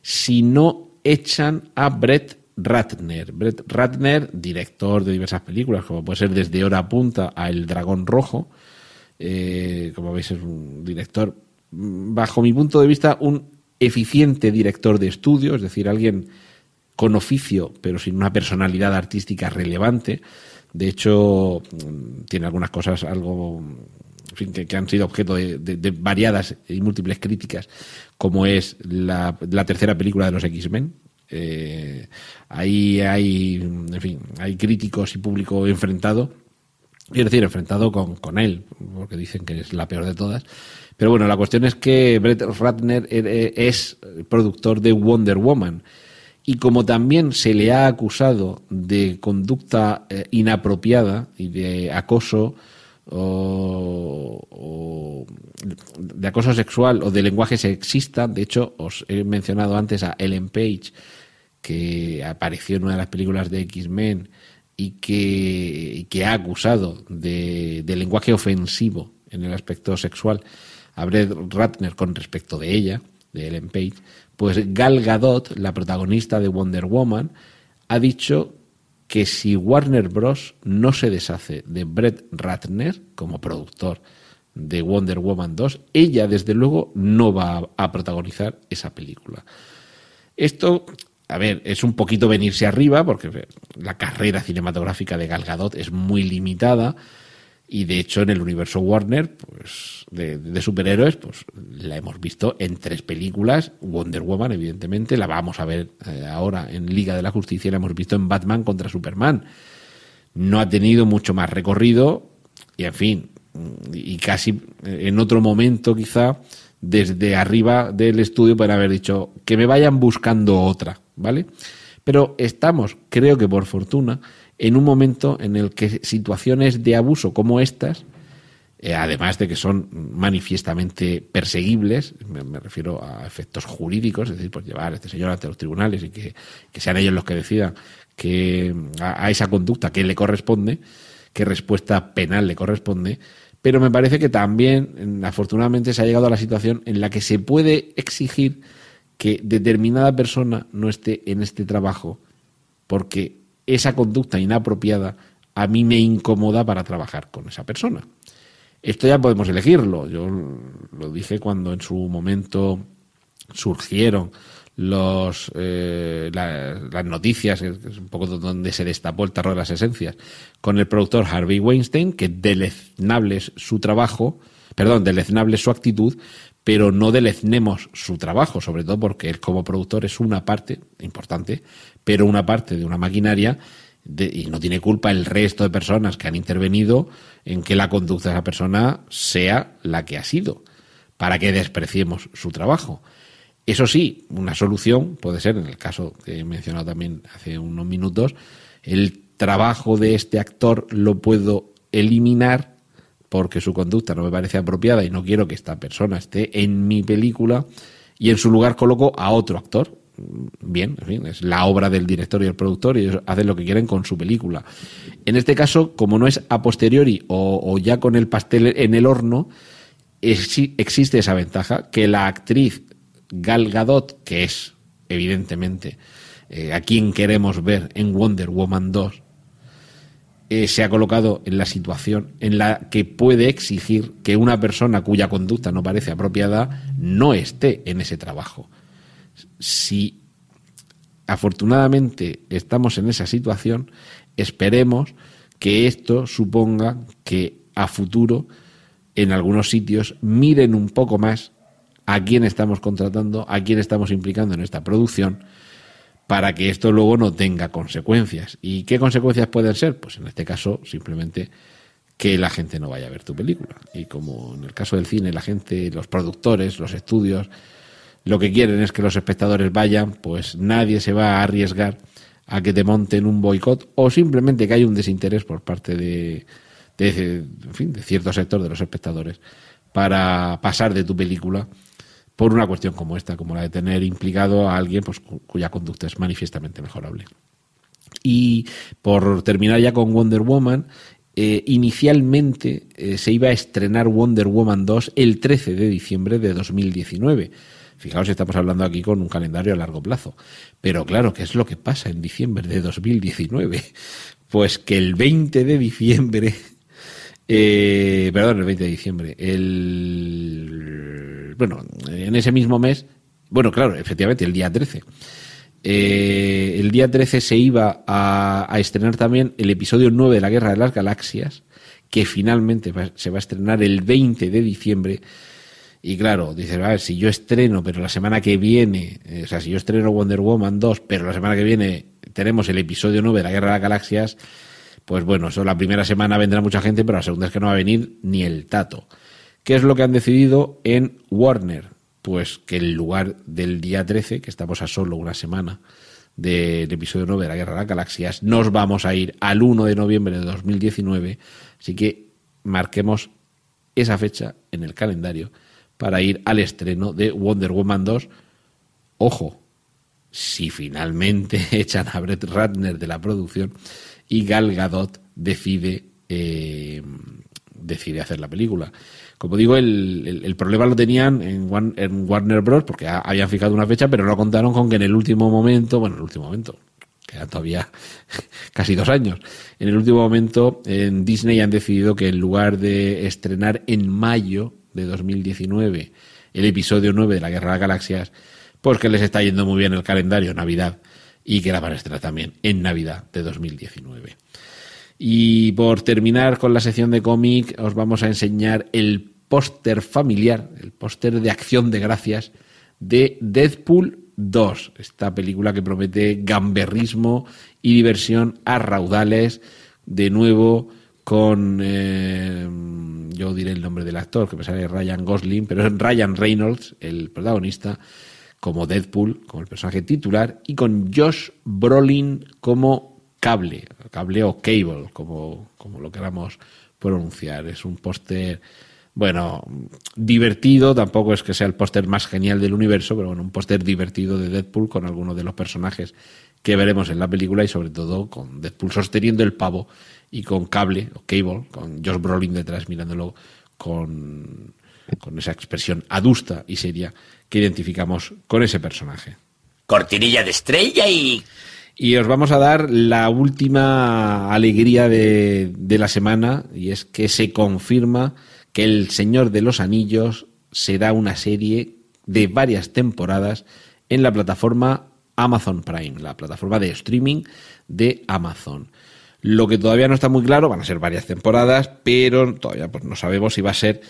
si no echan a Brett Ratner. Brett Ratner, director de diversas películas, como puede ser Desde Hora Punta a El Dragón Rojo. Eh, como veis, es un director, bajo mi punto de vista, un eficiente director de estudio, es decir, alguien con oficio, pero sin una personalidad artística relevante. De hecho, tiene algunas cosas algo que, han sido objeto de, variadas y múltiples críticas, como es la tercera película de los X-Men, eh, ahí hay, en fin, hay críticos y público enfrentado. Quiero decir, enfrentado con, con él, porque dicen que es la peor de todas. Pero bueno, la cuestión es que Brett Ratner eh, eh, es productor de Wonder Woman. Y como también se le ha acusado de conducta eh, inapropiada y de acoso o, o, de acoso sexual o de lenguaje sexista, de hecho os he mencionado antes a Ellen Page, que apareció en una de las películas de X-Men y que, que, ha acusado de, de, lenguaje ofensivo en el aspecto sexual. A Brett Ratner con respecto de ella, de Ellen Page, pues Gal Gadot, la protagonista de Wonder Woman, ha dicho que si Warner Bros. no se deshace de Brett Ratner como productor de Wonder Woman 2, ella desde luego no va a protagonizar esa película. Esto a ver, es un poquito venirse arriba, porque la carrera cinematográfica de Gal Gadot es muy limitada, y de hecho en el universo Warner, pues, de, superhéroes, pues la hemos visto en tres películas, Wonder Woman, evidentemente, la vamos a ver eh, ahora en Liga de la Justicia, la hemos visto en Batman contra Superman. No ha tenido mucho más recorrido, y en fin, y casi en otro momento quizá, desde arriba del estudio, pueden haber dicho que me vayan buscando otra ¿vale? Pero estamos, creo que por fortuna, en un momento en el que situaciones de abuso como estas, eh, además de que son manifiestamente perseguibles, me, refiero a efectos jurídicos, es decir, pues llevar a este señor ante los tribunales y que, sean ellos los que decidan que a, esa conducta que le corresponde, qué respuesta penal le corresponde, pero me parece que también, afortunadamente, se ha llegado a la situación en la que se puede exigir que determinada persona no esté en este trabajo porque esa conducta inapropiada a mí me incomoda para trabajar con esa persona. Esto ya podemos elegirlo. Yo lo dije cuando en su momento surgieron los, eh, las noticias, es un poco donde se destapó el terror de las esencias, con el productor Harvey Weinstein, que deleznable es su trabajo, perdón, deleznable su actitud, pero no deleznemos su trabajo, sobre todo porque él como productor es una parte importante, pero una parte de una maquinaria y no tiene culpa el resto de personas que han intervenido en que la conducta de esa persona sea la que ha sido, para que despreciemos su trabajo. Eso sí, una solución puede ser, en el caso que he mencionado también hace unos minutos, el trabajo de este actor lo puedo eliminar porque su conducta no me parece apropiada y no quiero que esta persona esté en mi película y en su lugar coloco a otro actor. Bien, en fin, es la obra del director y el productor y ellos hacen lo que quieren con su película. En este caso, como no es a posteriori o, ya con el pastel en el horno, existe esa ventaja que la actriz Gal Gadot, que es evidentemente eh, a quien queremos ver en Wonder Woman 2, eh, se ha colocado en la situación en la que puede exigir que una persona cuya conducta no parece apropiada no esté en ese trabajo. Si afortunadamente estamos en esa situación, esperemos que esto suponga que a futuro en algunos sitios miren un poco más a quién estamos contratando, a quién estamos implicando en esta producción para que esto luego no tenga consecuencias. ¿Y qué consecuencias pueden ser? Pues en este caso, simplemente que la gente no vaya a ver tu película. Y como en el caso del cine, la gente, los productores, los estudios, lo que quieren es que los espectadores vayan, pues nadie se va a arriesgar a que te monten un boicot o simplemente que haya un desinterés por parte de, de, en fin, de cierto sector de los espectadores para pasar de tu película por una cuestión como esta, como la de tener implicado a alguien pues, cuya conducta es manifiestamente mejorable. Y por terminar ya con Wonder Woman, eh, inicialmente eh, se iba a estrenar Wonder Woman 2 el 13 de diciembre de 2019. Fijaos, estamos hablando aquí con un calendario a largo plazo. Pero claro, ¿qué es lo que pasa en diciembre de 2019? Pues que el 20 de diciembre, eh, perdón, el 20 de diciembre, el bueno, en ese mismo mes, bueno, claro, efectivamente, el día 13. Eh, el día 13 se iba a, estrenar también el episodio 9 de la Guerra de las Galaxias, que finalmente se va a estrenar el 20 de diciembre. Y claro, dices, a ver, si yo estreno, pero la semana que viene, eh, o sea, si yo estreno Wonder Woman 2, pero la semana que viene tenemos el episodio 9 de la Guerra de las Galaxias, pues bueno, eso la primera semana vendrá mucha gente, pero la segunda es que no va a venir ni el tato. ¿Qué es lo que han decidido en Warner? Pues que en lugar del día 13, que estamos a solo una semana del episodio 9 de la Guerra de las Galaxias, nos vamos a ir al 1 de noviembre de 2019. Así que marquemos esa fecha en el calendario para ir al estreno de Wonder Woman 2. Ojo, si finalmente echan a Brett Ratner de la producción y Gal Gadot decide, eh, decide hacer la película. Como digo, el, problema lo tenían en, Warner Bros. porque habían fijado una fecha, pero no contaron con que en el último momento, bueno, en el último momento, quedan todavía casi dos años, en el último momento en Disney han decidido que en lugar de estrenar en mayo de 2019 el episodio 9 de la Guerra de las Galaxias, pues que les está yendo muy bien el calendario Navidad y que la van a estrenar también en Navidad de 2019. Y por terminar con la sección de cómic, os vamos a enseñar el póster familiar, el póster de acción de gracias de Deadpool 2, esta película que promete gamberrismo y diversión a raudales, de nuevo con, eh, yo diré el nombre del actor, que me sale Ryan Gosling, pero es Ryan Reynolds, el protagonista, como Deadpool, como el personaje titular, y con Josh Brolin como cable, cable o cable, como, como lo queramos pronunciar. Es un póster bueno, divertido, tampoco es que sea el póster más genial del universo, pero bueno, un póster divertido de Deadpool con algunos de los personajes que veremos en la película y sobre todo con Deadpool sosteniendo el pavo y con cable o cable, con Josh Brolin detrás mirándolo con, con esa expresión adusta y seria que identificamos con ese personaje. Cortinilla de estrella y... Y os vamos a dar la última alegría de, de la semana y es que se confirma que El Señor de los Anillos será una serie de varias temporadas en la plataforma Amazon Prime, la plataforma de streaming de Amazon. Lo que todavía no está muy claro, van a ser varias temporadas, pero todavía pues, no sabemos si va a ser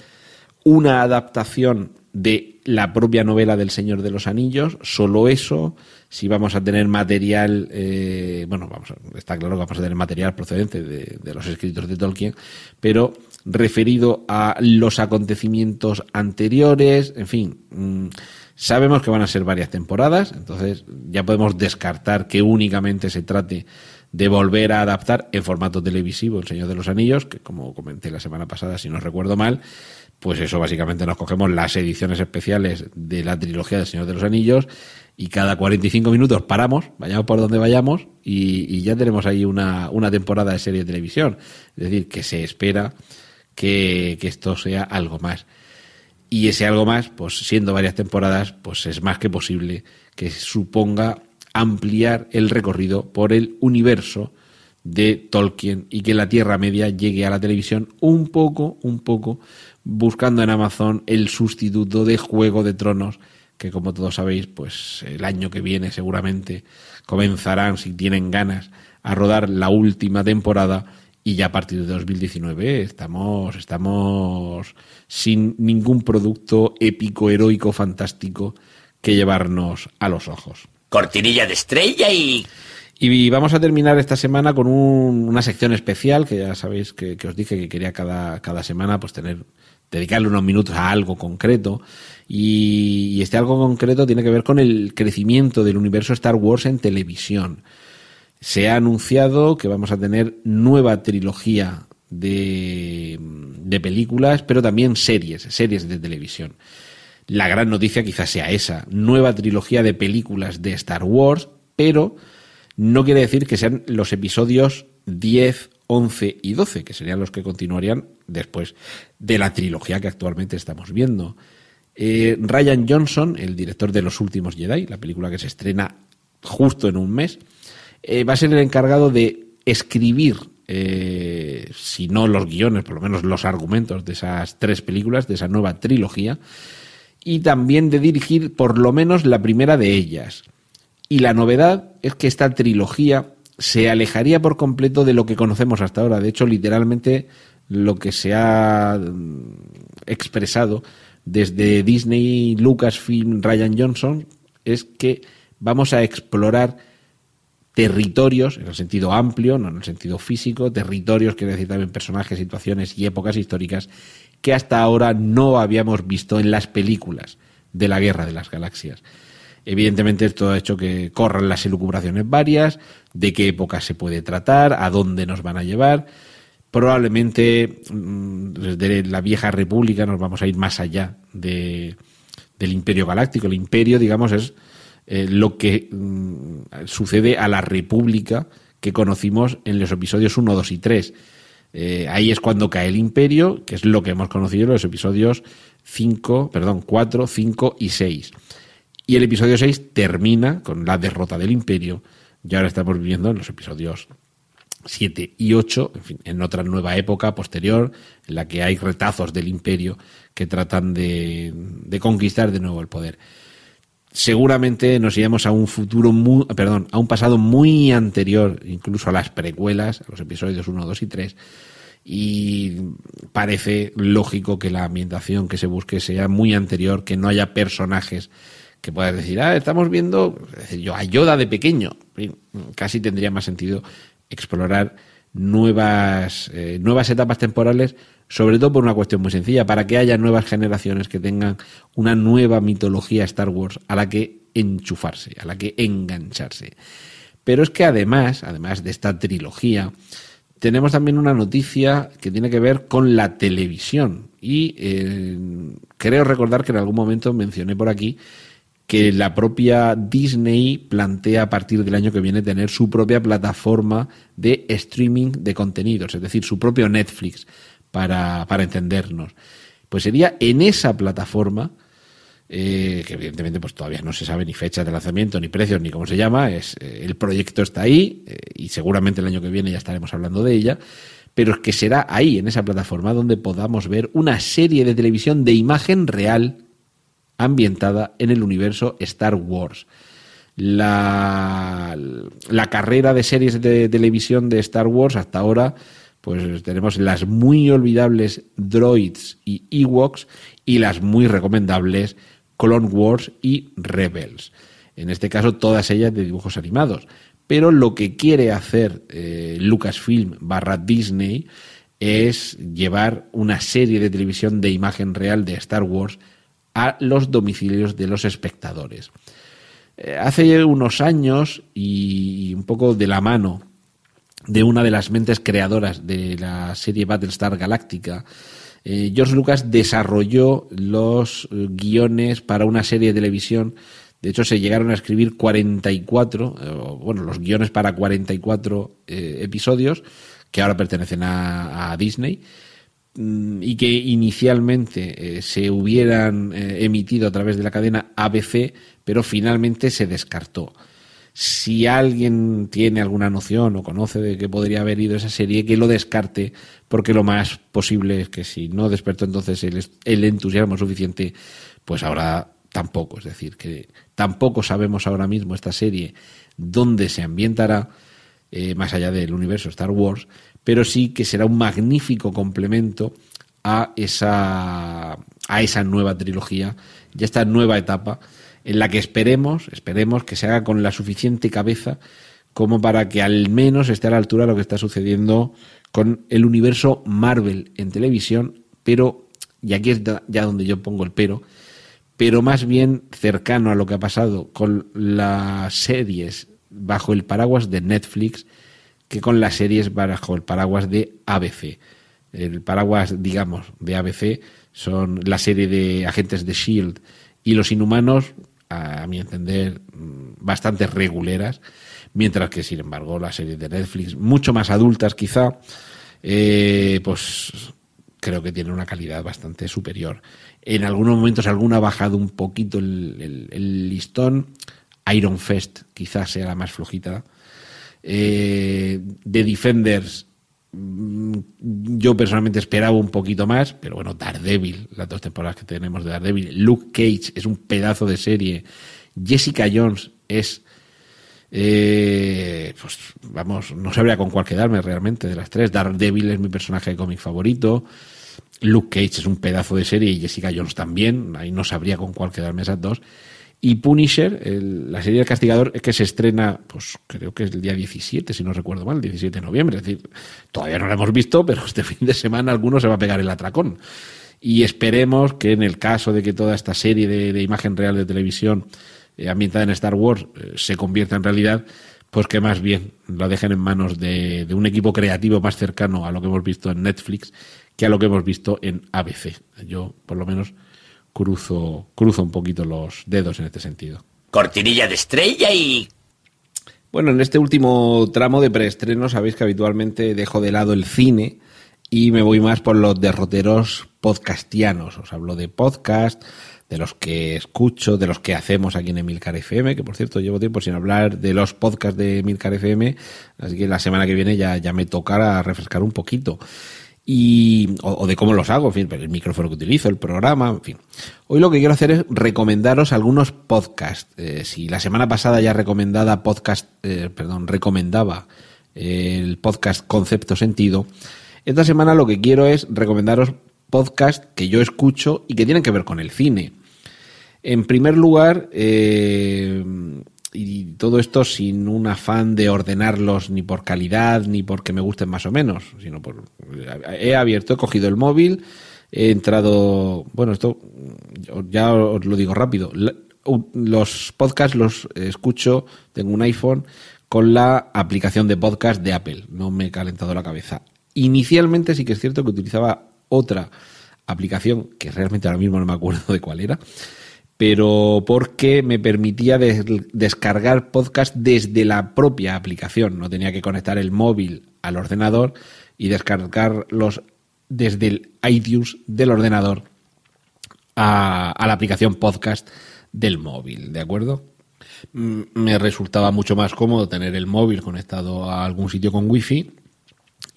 una adaptación de la propia novela del Señor de los Anillos, solo eso, si vamos a tener material, eh, bueno, vamos está claro que vamos a tener material procedente de, de, los escritos de Tolkien, pero referido a los acontecimientos anteriores, en fin, mmm, sabemos que van a ser varias temporadas, entonces ya podemos descartar que únicamente se trate de volver a adaptar en formato televisivo El Señor de los Anillos, que como comenté la semana pasada, si no recuerdo mal, pues eso básicamente nos cogemos las ediciones especiales de la trilogía del Señor de los Anillos y cada 45 minutos paramos, vayamos por donde vayamos y, y ya tenemos ahí una, una, temporada de serie de televisión. Es decir, que se espera que, esto sea algo más. Y ese algo más, pues siendo varias temporadas, pues es más que posible que suponga ampliar el recorrido por el universo de Tolkien y que la Tierra Media llegue a la televisión un poco, un poco, buscando en Amazon el sustituto de Juego de Tronos, que como todos sabéis, pues el año que viene seguramente comenzarán, si tienen ganas, a rodar la última temporada y ya a partir de 2019 estamos, estamos sin ningún producto épico, heroico, fantástico que llevarnos a los ojos cortinilla de estrella y... Y vamos a terminar esta semana con un, una sección especial, que ya sabéis que, que os dije que quería cada, cada, semana pues tener, dedicarle unos minutos a algo concreto. Y, y, este algo concreto tiene que ver con el crecimiento del universo Star Wars en televisión. Se ha anunciado que vamos a tener nueva trilogía de, de películas, pero también series, series de televisión. La gran noticia quizás sea esa, nueva trilogía de películas de Star Wars, pero no quiere decir que sean los episodios 10, 11 y 12, que serían los que continuarían después de la trilogía que actualmente estamos viendo. Eh, Ryan Johnson, el director de Los Últimos Jedi, la película que se estrena justo en un mes, eh, va a ser el encargado de escribir, eh, si no los guiones, por lo menos los argumentos de esas tres películas, de esa nueva trilogía, y también de dirigir por lo menos la primera de ellas. Y la novedad es que esta trilogía se alejaría por completo de lo que conocemos hasta ahora. De hecho, literalmente lo que se ha mm, expresado desde Disney, Lucasfilm, Ryan Johnson es que vamos a explorar territorios, en el sentido amplio, no en el sentido físico, territorios, quiere decir también personajes, situaciones y épocas históricas que hasta ahora no habíamos visto en las películas de la Guerra de las Galaxias. Evidentemente esto ha hecho que corran las elucubraciones varias, de qué época se puede tratar, a dónde nos van a llevar. Probablemente mm, desde la vieja república nos vamos a ir más allá de, del imperio galáctico. El imperio, digamos, es eh, lo que mm, sucede a la república que conocimos en los episodios 1, 2 y 3 eh, ahí es cuando cae el imperio, que es lo que hemos conocido en los episodios 5, perdón, 4, 5 y 6. Y el episodio 6 termina con la derrota del imperio. Y ahora estamos viviendo en los episodios 7 y 8, en, fin, en otra nueva época posterior, en la que hay retazos del imperio que tratan de, de conquistar de nuevo el poder seguramente nos iremos a un futuro muy, perdón, a un pasado muy anterior, incluso a las precuelas, a los episodios 1, 2 y 3. Y parece lógico que la ambientación que se busque sea muy anterior, que no haya personajes que puedas decir, ah, estamos viendo yo a Yoda de pequeño. Casi tendría más sentido explorar nuevas, eh, nuevas etapas temporales sobre todo por una cuestión muy sencilla, para que haya nuevas generaciones que tengan una nueva mitología Star Wars a la que enchufarse, a la que engancharse. Pero es que además, además de esta trilogía, tenemos también una noticia que tiene que ver con la televisión. Y eh, creo recordar que en algún momento mencioné por aquí que la propia Disney plantea a partir del año que viene tener su propia plataforma de streaming de contenidos, es decir, su propio Netflix para, para entendernos. Pues sería en esa plataforma, eh, que evidentemente pues todavía no se sabe ni fecha de lanzamiento, ni precios, ni cómo se llama, es, eh, el proyecto está ahí eh, y seguramente el año que viene ya estaremos hablando de ella, pero es que será ahí, en esa plataforma, donde podamos ver una serie de televisión de imagen real ambientada en el universo Star Wars. La, la carrera de series de televisión de Star Wars hasta ahora pues tenemos las muy olvidables Droids y Ewoks y las muy recomendables Clone Wars y Rebels. En este caso, todas ellas de dibujos animados. Pero lo que quiere hacer eh, Lucasfilm barra Disney es llevar una serie de televisión de imagen real de Star Wars a los domicilios de los espectadores. Eh, hace unos años y un poco de la mano de una de las mentes creadoras de la serie Battlestar Galactica, eh, George Lucas desarrolló los eh, guiones para una serie de televisión. De hecho, se llegaron a escribir 44, bueno, los guiones para 44 episodios que ahora pertenecen a Disney Mm, y que inicialmente eh, se hubieran eh, emitido a través de la cadena ABC, pero finalmente se descartó. Si alguien tiene alguna noción o conoce de que podría haber ido esa serie, que lo descarte, porque lo más posible es que si no despertó entonces el, entusiasmo suficiente, pues ahora tampoco. Es decir, que tampoco sabemos ahora mismo esta serie dónde se ambientará, eh, más allá del universo Star Wars, pero sí que será un magnífico complemento a esa, a esa nueva trilogía y a esta nueva etapa en la que esperemos, esperemos que se haga con la suficiente cabeza como para que al menos esté a la altura de lo que está sucediendo con el universo Marvel en televisión, pero, y aquí es ya donde yo pongo el pero, pero más bien cercano a lo que ha pasado con las series bajo el paraguas de Netflix que con las series bajo el paraguas de ABC. El paraguas, digamos, de ABC son la serie de agentes de Shield y los inhumanos, a mi entender, mm, bastante reguleras, mientras que, sin embargo, las series de Netflix, mucho más adultas quizá, eh, pues creo que tienen una calidad bastante superior. En algunos momentos alguna ha bajado un poquito el, listón. Iron Fest quizás sea la más flojita eh, de Defenders, yo personalmente esperaba un poquito más, pero bueno, Daredevil, las dos temporadas que tenemos de Daredevil, Luke Cage es un pedazo de serie, Jessica Jones es, eh, pues vamos, no sabría con cuál quedarme realmente de las tres, Daredevil es mi personaje de cómic favorito, Luke Cage es un pedazo de serie y Jessica Jones también, ahí no sabría con cuál quedarme esas dos. Y Punisher, la serie del castigador, que se estrena, pues creo que es el día 17, si no recuerdo mal, el 17 de noviembre. Es decir, todavía no la hemos visto, pero este fin de semana alguno se va a pegar el atracón. Y esperemos que en el caso de que toda esta serie de, imagen real de televisión eh, ambientada en Star Wars eh, se convierta en realidad, pues que más bien la dejen en manos de un equipo creativo más cercano a lo que hemos visto en Netflix que a lo que hemos visto en ABC. Yo, por lo menos, cruzo, cruzo un poquito los dedos en este sentido. Cortinilla de estrella y... Bueno, en este último tramo de preestreno sabéis que habitualmente dejo de lado el cine y me voy más por los derroteros podcastianos. Os hablo de podcast, de los que escucho, de los que hacemos aquí en Emilcar FM, que por cierto llevo tiempo sin hablar de los podcasts de Emilcar FM, así que la semana que viene ya, ya me tocará refrescar un poquito y, o, de cómo los hago, en fin, el micrófono que utilizo, el programa, en fin. Hoy lo que quiero hacer es recomendaros algunos podcasts. Eh, si la semana pasada ya recomendada podcast, eh, perdón, recomendaba el podcast Concepto Sentido, esta semana lo que quiero es recomendaros podcasts que yo escucho y que tienen que ver con el cine. En primer lugar, eh, y todo esto sin un afán de ordenarlos ni por calidad ni porque me gusten más o menos, sino por he abierto, he cogido el móvil, he entrado, bueno, esto ya os lo digo rápido, los podcasts los escucho, tengo un iPhone con la aplicación de podcast de Apple, no me he calentado la cabeza. Inicialmente sí que es cierto que utilizaba otra aplicación que realmente ahora mismo no me acuerdo de cuál era pero porque me permitía descargar podcast desde la propia aplicación. No tenía que conectar el móvil al ordenador y descargarlos desde el iTunes del ordenador a, la aplicación podcast del móvil, ¿de acuerdo? Me resultaba mucho más cómodo tener el móvil conectado a algún sitio con wifi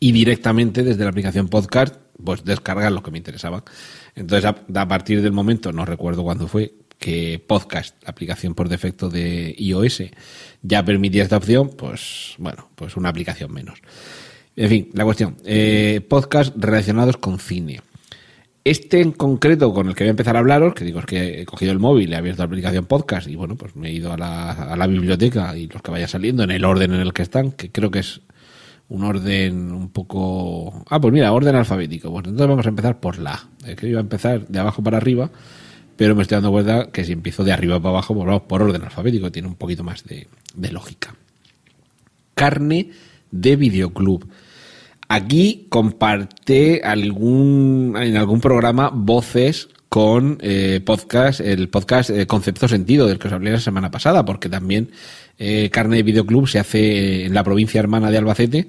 y directamente desde la aplicación podcast pues descargar lo que me interesaba. Entonces, a, partir del momento, no recuerdo cuándo fue, que Podcast, la aplicación por defecto de iOS, ya permitía esta opción, pues bueno, pues una aplicación menos. En fin, la cuestión. Eh, podcast relacionados con cine. Este en concreto con el que voy a empezar a hablaros, que digo es que he cogido el móvil, he abierto la aplicación podcast y bueno, pues me he ido a la, a la biblioteca y los que vaya saliendo en el orden en el que están, que creo que es un orden un poco... Ah, pues mira, orden alfabético. Bueno, entonces vamos a empezar por la. Es que iba a empezar de abajo para arriba, pero me estoy dando cuenta que si empiezo de arriba para abajo, pues vamos por orden alfabético, tiene un poquito más de, de lógica. Carne de videoclub. Aquí comparte algún, en algún programa voces con eh, podcast, el podcast eh, Concepto Sentido, del que os hablé la semana pasada, porque también eh, Carne de Videoclub se hace en la provincia hermana de Albacete.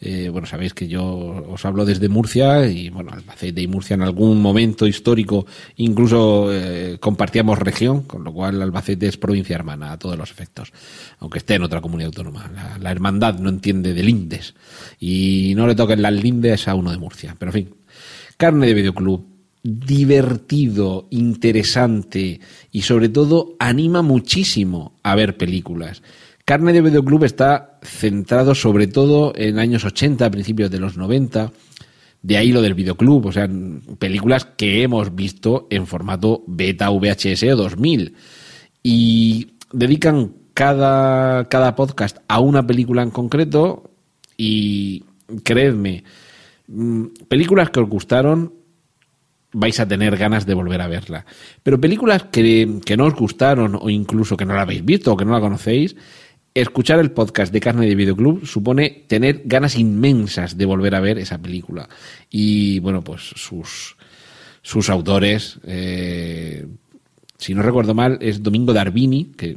Eh, bueno, sabéis que yo os hablo desde Murcia y, bueno, Albacete y Murcia en algún momento histórico incluso eh, compartíamos región, con lo cual Albacete es provincia hermana a todos los efectos, aunque esté en otra comunidad autónoma. La, hermandad no entiende de lindes y no le toquen las lindes a uno de Murcia. Pero, en fin, Carne de Videoclub divertido, interesante y sobre todo anima muchísimo a ver películas. Carne de Videoclub está centrado sobre todo en años 80, principios de los 90. De ahí lo del videoclub, o sea, películas que hemos visto en formato beta VHS o 2000. Y dedican cada, cada podcast a una película en concreto y creedme, mm, películas que os gustaron, vais a tener ganas de volver a verla. Pero películas que, que, no os gustaron o incluso que no la habéis visto o que no la conocéis, escuchar el podcast de Carne de Videoclub supone tener ganas inmensas de volver a ver esa película. Y bueno, pues sus, sus autores, eh, si no recuerdo mal, es Domingo Darvini, que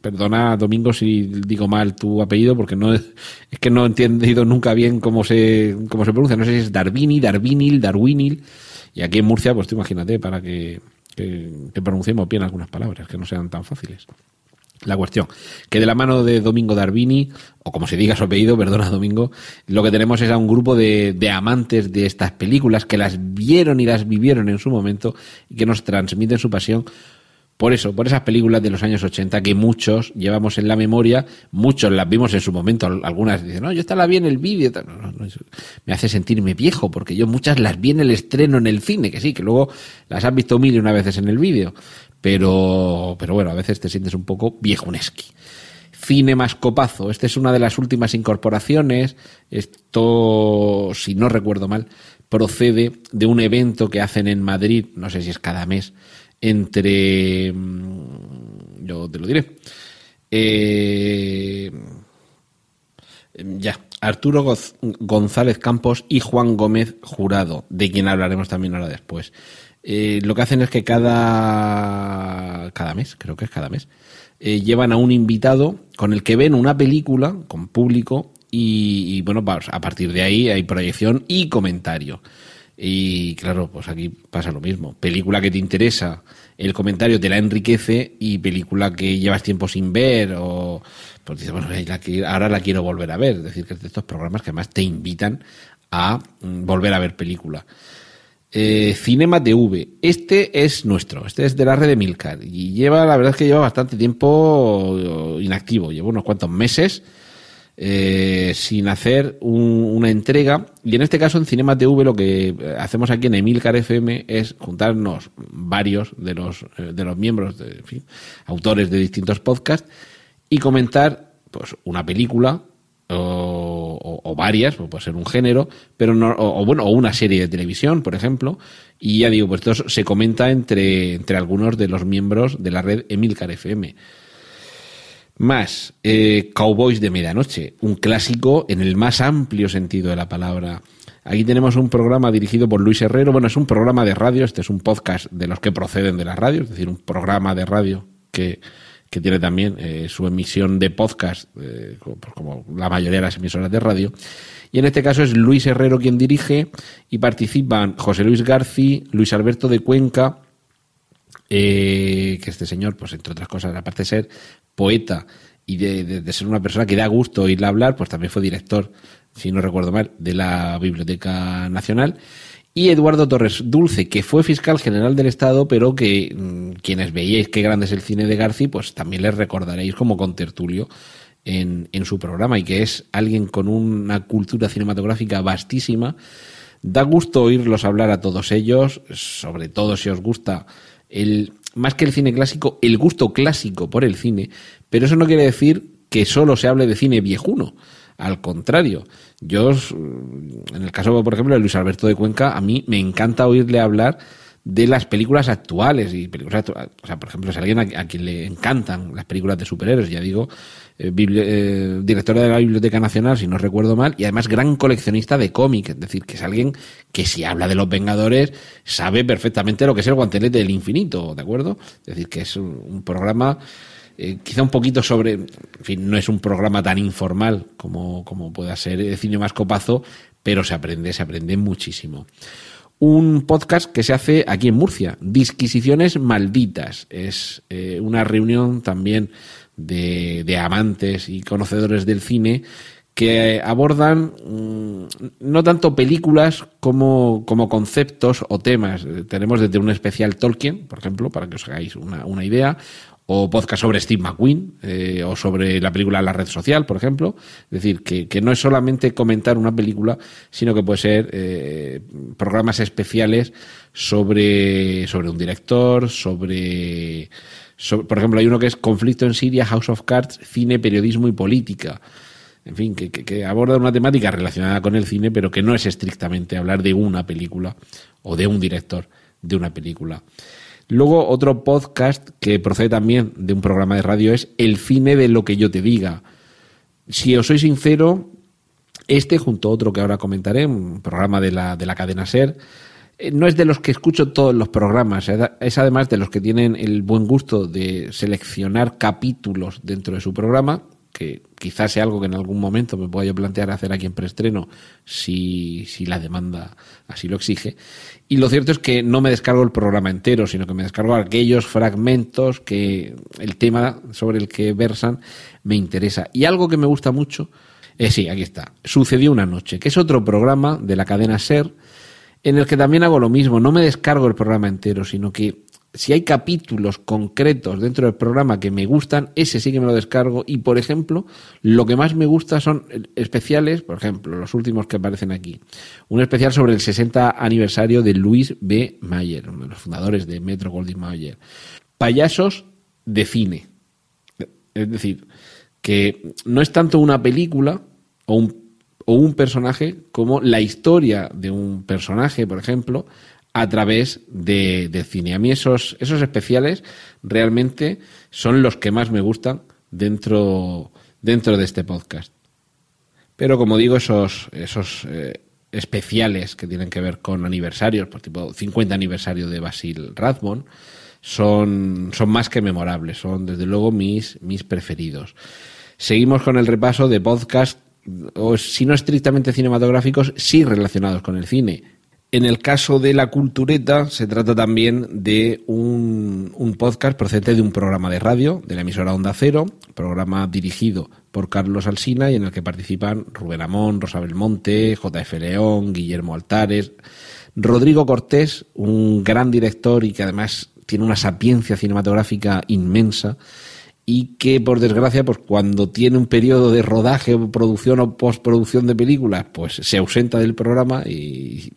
perdona Domingo si digo mal tu apellido porque no es que no he entendido nunca bien cómo se cómo se pronuncia. No sé si es Darvini Darvinil Darwinil. Y aquí en Murcia pues tú imagínate para que, que, que pronunciemos bien algunas palabras que no sean tan fáciles la cuestión, que de la mano de Domingo Darvini, o como se diga su apellido, perdona Domingo, lo que tenemos es a un grupo de, de, amantes de estas películas que las vieron y las vivieron en su momento y que nos transmiten su pasión por eso, por esas películas de los años 80 que muchos llevamos en la memoria, muchos las vimos en su momento, algunas dicen, no, yo esta la vi en el vídeo, no, no, no, me hace sentirme viejo, porque yo muchas las vi en el estreno en el cine, que sí, que luego las has visto mil y una veces en el vídeo, pero, pero bueno, a veces te sientes un poco viejuneski. Cine más copazo. Esta es una de las últimas incorporaciones. Esto, si no recuerdo mal, procede de un evento que hacen en Madrid, no sé si es cada mes, entre. Yo te lo diré. Eh, ya, Arturo González Campos y Juan Gómez Jurado, de quien hablaremos también ahora después. Eh, lo que hacen es que cada, cada mes, creo que es cada mes, eh, llevan a un invitado con el que ven una película con público y, y, bueno, a partir de ahí hay proyección y comentario. Y claro, pues aquí pasa lo mismo. Película que te interesa, el comentario te la enriquece y película que llevas tiempo sin ver o pues dices, bueno, ahora la quiero volver a ver. Es decir, que es de estos programas que además te invitan a mm, volver a ver película. Eh, Cinema TV. Este es nuestro, este es de la red de Milcar. Y lleva, la verdad es que lleva bastante tiempo inactivo, lleva unos cuantos meses eh, sin hacer un, una entrega. Y en este caso en Cinema TV lo que hacemos aquí en Emilcar FM es juntarnos varios de los, eh, de los miembros, de, fin, autores de distintos podcasts y comentar pues una película o, o, varias, o puede ser un género, pero no, o, bueno, o una serie de televisión, por ejemplo, y ya digo, pues esto se comenta entre, entre algunos de los miembros de la red Emilcar FM. Más, eh, Cowboys de Medianoche, un clásico en el más amplio sentido de la palabra. Aquí tenemos un programa dirigido por Luis Herrero. Bueno, es un programa de radio, este es un podcast de los que proceden de la radio, es decir, un programa de radio que que tiene también eh, su emisión de podcast, eh, como, como, la mayoría de las emisoras de radio. Y en este caso es Luis Herrero quien dirige y participan José Luis García, Luis Alberto de Cuenca, eh, que este señor, pues entre otras cosas, aparte de ser poeta y de, de, de ser una persona que da gusto oírle hablar, pues también fue director, si no recuerdo mal, de la Biblioteca Nacional y Eduardo Torres Dulce, que fue fiscal general del Estado, pero que mmm, quienes veíais qué grande es el cine de García, pues también les recordaréis como contertulio en, en su programa y que es alguien con una cultura cinematográfica vastísima. Da gusto oírlos hablar a todos ellos, sobre todo si os gusta el, más que el cine clásico, el gusto clásico por el cine, pero eso no quiere decir que solo se hable de cine viejuno. Al contrario, yo, en el caso, por ejemplo, de Luis Alberto de Cuenca, a mí me encanta oírle hablar de las películas actuales y películas o sea por ejemplo si alguien a, quien le encantan las películas de superhéroes ya digo eh, eh, directora de la Biblioteca Nacional si no recuerdo mal y además gran coleccionista de cómics es decir que es alguien que si habla de los Vengadores sabe perfectamente lo que es el guantelete del infinito de acuerdo es decir que es un, programa eh, quizá un poquito sobre, en fin, no es un programa tan informal como, como pueda ser el cine más copazo, pero se aprende, se aprende muchísimo un podcast que se hace aquí en Murcia, Disquisiciones Malditas. Es eh, una reunión también de, de, amantes y conocedores del cine que abordan mm, no tanto películas como, como, conceptos o temas. Tenemos desde un especial Tolkien, por ejemplo, para que os hagáis una, una idea, o podcast sobre Steve McQueen eh, o sobre la película La Red Social, por ejemplo. Es decir, que, que no es solamente comentar una película, sino que puede ser eh, programas especiales sobre, sobre un director, sobre, Por ejemplo, hay uno que es Conflicto en Siria, House of Cards, Cine, Periodismo y Política. En fin, que, que aborda una temática relacionada con el cine, pero que no es estrictamente hablar de una película o de un director de una película. Luego, otro podcast que procede también de un programa de radio es El cine de lo que yo te diga. Si os soy sincero, este, junto a otro que ahora comentaré, un programa de la, de la cadena Ser, eh, no es de los que escucho todos los programas, es además de los que tienen el buen gusto de seleccionar capítulos dentro de su programa, que quizás sea algo que en algún momento me pueda yo plantear hacer aquí en preestreno si, si la demanda así lo exige. Y lo cierto es que no me descargo el programa entero, sino que me descargo aquellos fragmentos que el tema sobre el que versan me interesa. Y algo que me gusta mucho, eh, sí, aquí está, Sucedió una noche, que es otro programa de la cadena Ser, en el que también hago lo mismo, no me descargo el programa entero, sino que si hay capítulos concretos dentro del programa que me gustan, ese sí que me lo descargo. Y, por ejemplo, lo que más me gusta son especiales, por ejemplo, los últimos que aparecen aquí. Un especial sobre el 60 aniversario de Luis B. Mayer, uno de los fundadores de Metro Goldwyn Mayer. Payasos de cine. Es decir, que no es tanto una película o un, o un personaje como la historia de un personaje, por ejemplo, a través de, cine. A mí esos, esos especiales realmente son los que más me gustan dentro, dentro de este podcast. Pero como digo, esos, esos eh, especiales que tienen que ver con aniversarios, por tipo 50 aniversario de Basil Rathbone, son, son más que memorables, son desde luego mis, mis preferidos. Seguimos con el repaso de podcast, o si no estrictamente cinematográficos, sí relacionados con el cine en el caso de la cultureta, se trata también de un, podcast procedente de un programa de radio de la emisora Onda Cero, programa dirigido por Carlos Alsina y en el que participan Rubén Amón, Rosa Belmonte, JF León, Guillermo Altares, Rodrigo Cortés, un gran director y que además tiene una sapiencia cinematográfica inmensa y que por desgracia pues cuando tiene un periodo de rodaje o producción o postproducción de películas pues se ausenta del programa y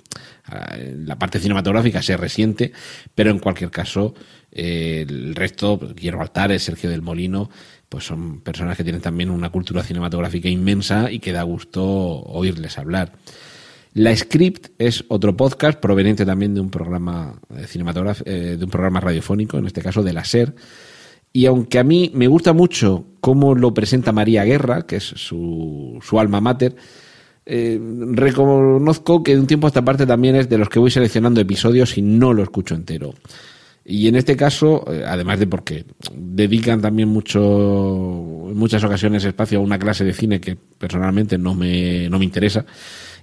la parte cinematográfica se resiente pero en cualquier caso eh, el resto pues, Guillermo Altares Sergio del Molino pues son personas que tienen también una cultura cinematográfica inmensa y que da gusto oírles hablar. La Script es otro podcast proveniente también de un programa eh, eh, de un programa radiofónico en este caso de la SER. Y aunque a mí me gusta mucho cómo lo presenta María Guerra, que es su, su alma mater, eh, reconozco que de un tiempo a esta parte también es de los que voy seleccionando episodios y no lo escucho entero. Y en este caso, eh, además de porque dedican también mucho, en muchas ocasiones espacio a una clase de cine que personalmente no me, no me interesa,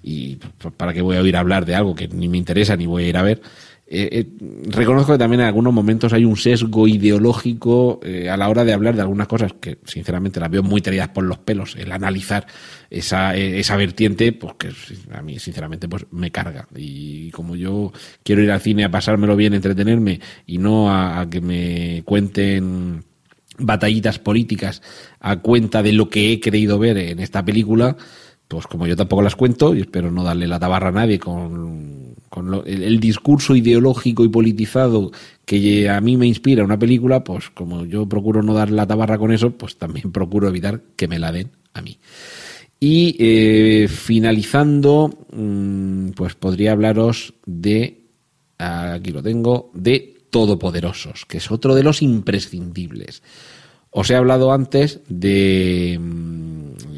y para qué voy a oír hablar de algo que ni me interesa ni voy a ir a ver, eh, eh, reconozco que también en algunos momentos hay un sesgo ideológico eh, a la hora de hablar de algunas cosas que sinceramente las veo muy traídas por los pelos, el analizar esa, esa vertiente, pues que a mí sinceramente pues me carga. Y como yo quiero ir al cine a pasármelo bien, entretenerme y no a, que me cuenten batallitas políticas a cuenta de lo que he creído ver en esta película, pues como yo tampoco las cuento y espero no darle la tabarra a nadie con, el, discurso ideológico y politizado que a mí me inspira una película, pues como yo procuro no darle la tabarra con eso, pues también procuro evitar que me la den a mí. Y eh, finalizando, mm, pues podría hablaros de, aquí lo tengo, de Todopoderosos, que es otro de los imprescindibles. Os he hablado antes de mm,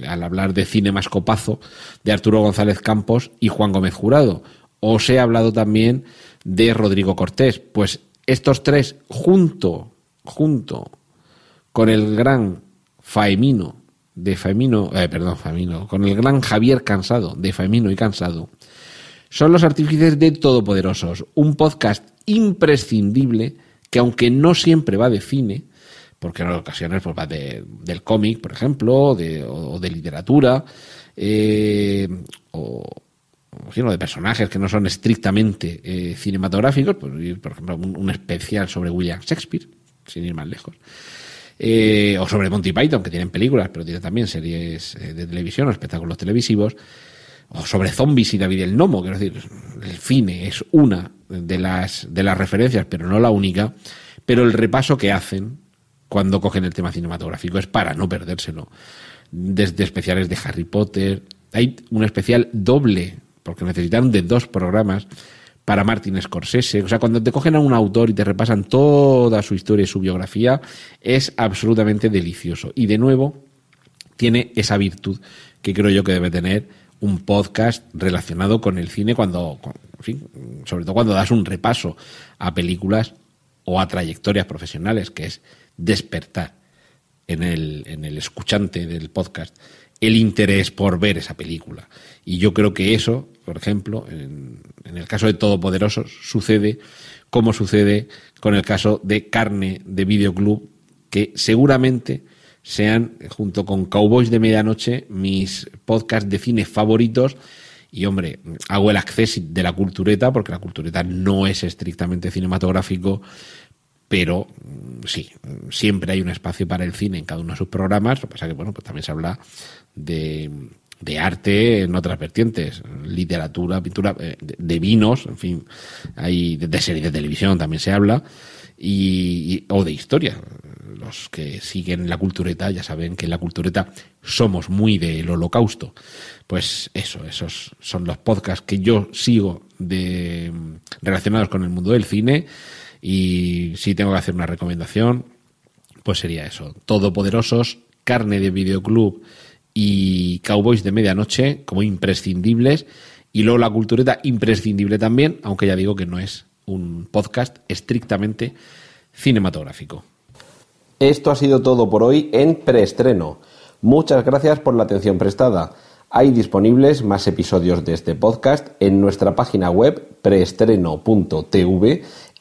al hablar de cine mascopazo de Arturo González Campos y Juan Gómez Jurado. Os he hablado también de Rodrigo Cortés. Pues estos tres, junto, junto con el gran Faemino de Faemino, eh, perdón, Faemino, con el gran Javier Cansado de Faemino y Cansado, son los artífices de Todopoderosos, un podcast imprescindible que aunque no siempre va de cine, porque en ocasiones pues, va de, del cómic, por ejemplo, de, o, de literatura, eh, o, de personajes que no son estrictamente eh, cinematográficos, pues, por ejemplo, un, especial sobre William Shakespeare, sin ir más lejos. Eh, o sobre Monty Python, que tienen películas, pero tienen también series de televisión o espectáculos televisivos, o sobre zombies y David el Nomo, quiero decir, el cine es una de las, de las referencias, pero no la única, pero el repaso que hacen cuando cogen el tema cinematográfico, es para no perdérselo. Desde especiales de Harry Potter, hay un especial doble, porque necesitaron de dos programas para Martin Scorsese. O sea, cuando te cogen a un autor y te repasan toda su historia y su biografía, es absolutamente delicioso. Y de nuevo, tiene esa virtud que creo yo que debe tener un podcast relacionado con el cine cuando, en fin, sobre todo cuando das un repaso a películas o a trayectorias profesionales, que es despertar en el, en el escuchante del podcast el interés por ver esa película. Y yo creo que eso, por ejemplo, en, en el caso de Todopoderosos, sucede como sucede con el caso de Carne de Videoclub, que seguramente sean, junto con Cowboys de Medianoche, mis podcasts de cine favoritos. Y hombre, hago el acceso de la cultureta, porque la cultureta no es estrictamente cinematográfico, pero mm, sí, siempre hay un espacio para el cine en cada uno de sus programas. Lo que pasa es que, bueno, pues también se habla de, arte en otras vertientes, literatura, pintura, eh, de, vinos, en fin, hay de, series de televisión también se habla, y, o de historia. Los que siguen la cultureta ya saben que en la cultureta somos muy del holocausto. Pues eso, esos son los podcasts que yo sigo de relacionados con el mundo del cine y si tengo que hacer una recomendación, pues sería eso. Todopoderosos, carne de videoclub y Cowboys de medianoche como imprescindibles. Y luego la cultureta imprescindible también, aunque ya digo que no es un podcast estrictamente cinematográfico. Esto ha sido todo por hoy en preestreno. Muchas gracias por la atención prestada. Hay disponibles más episodios de este podcast en nuestra página web preestreno.tv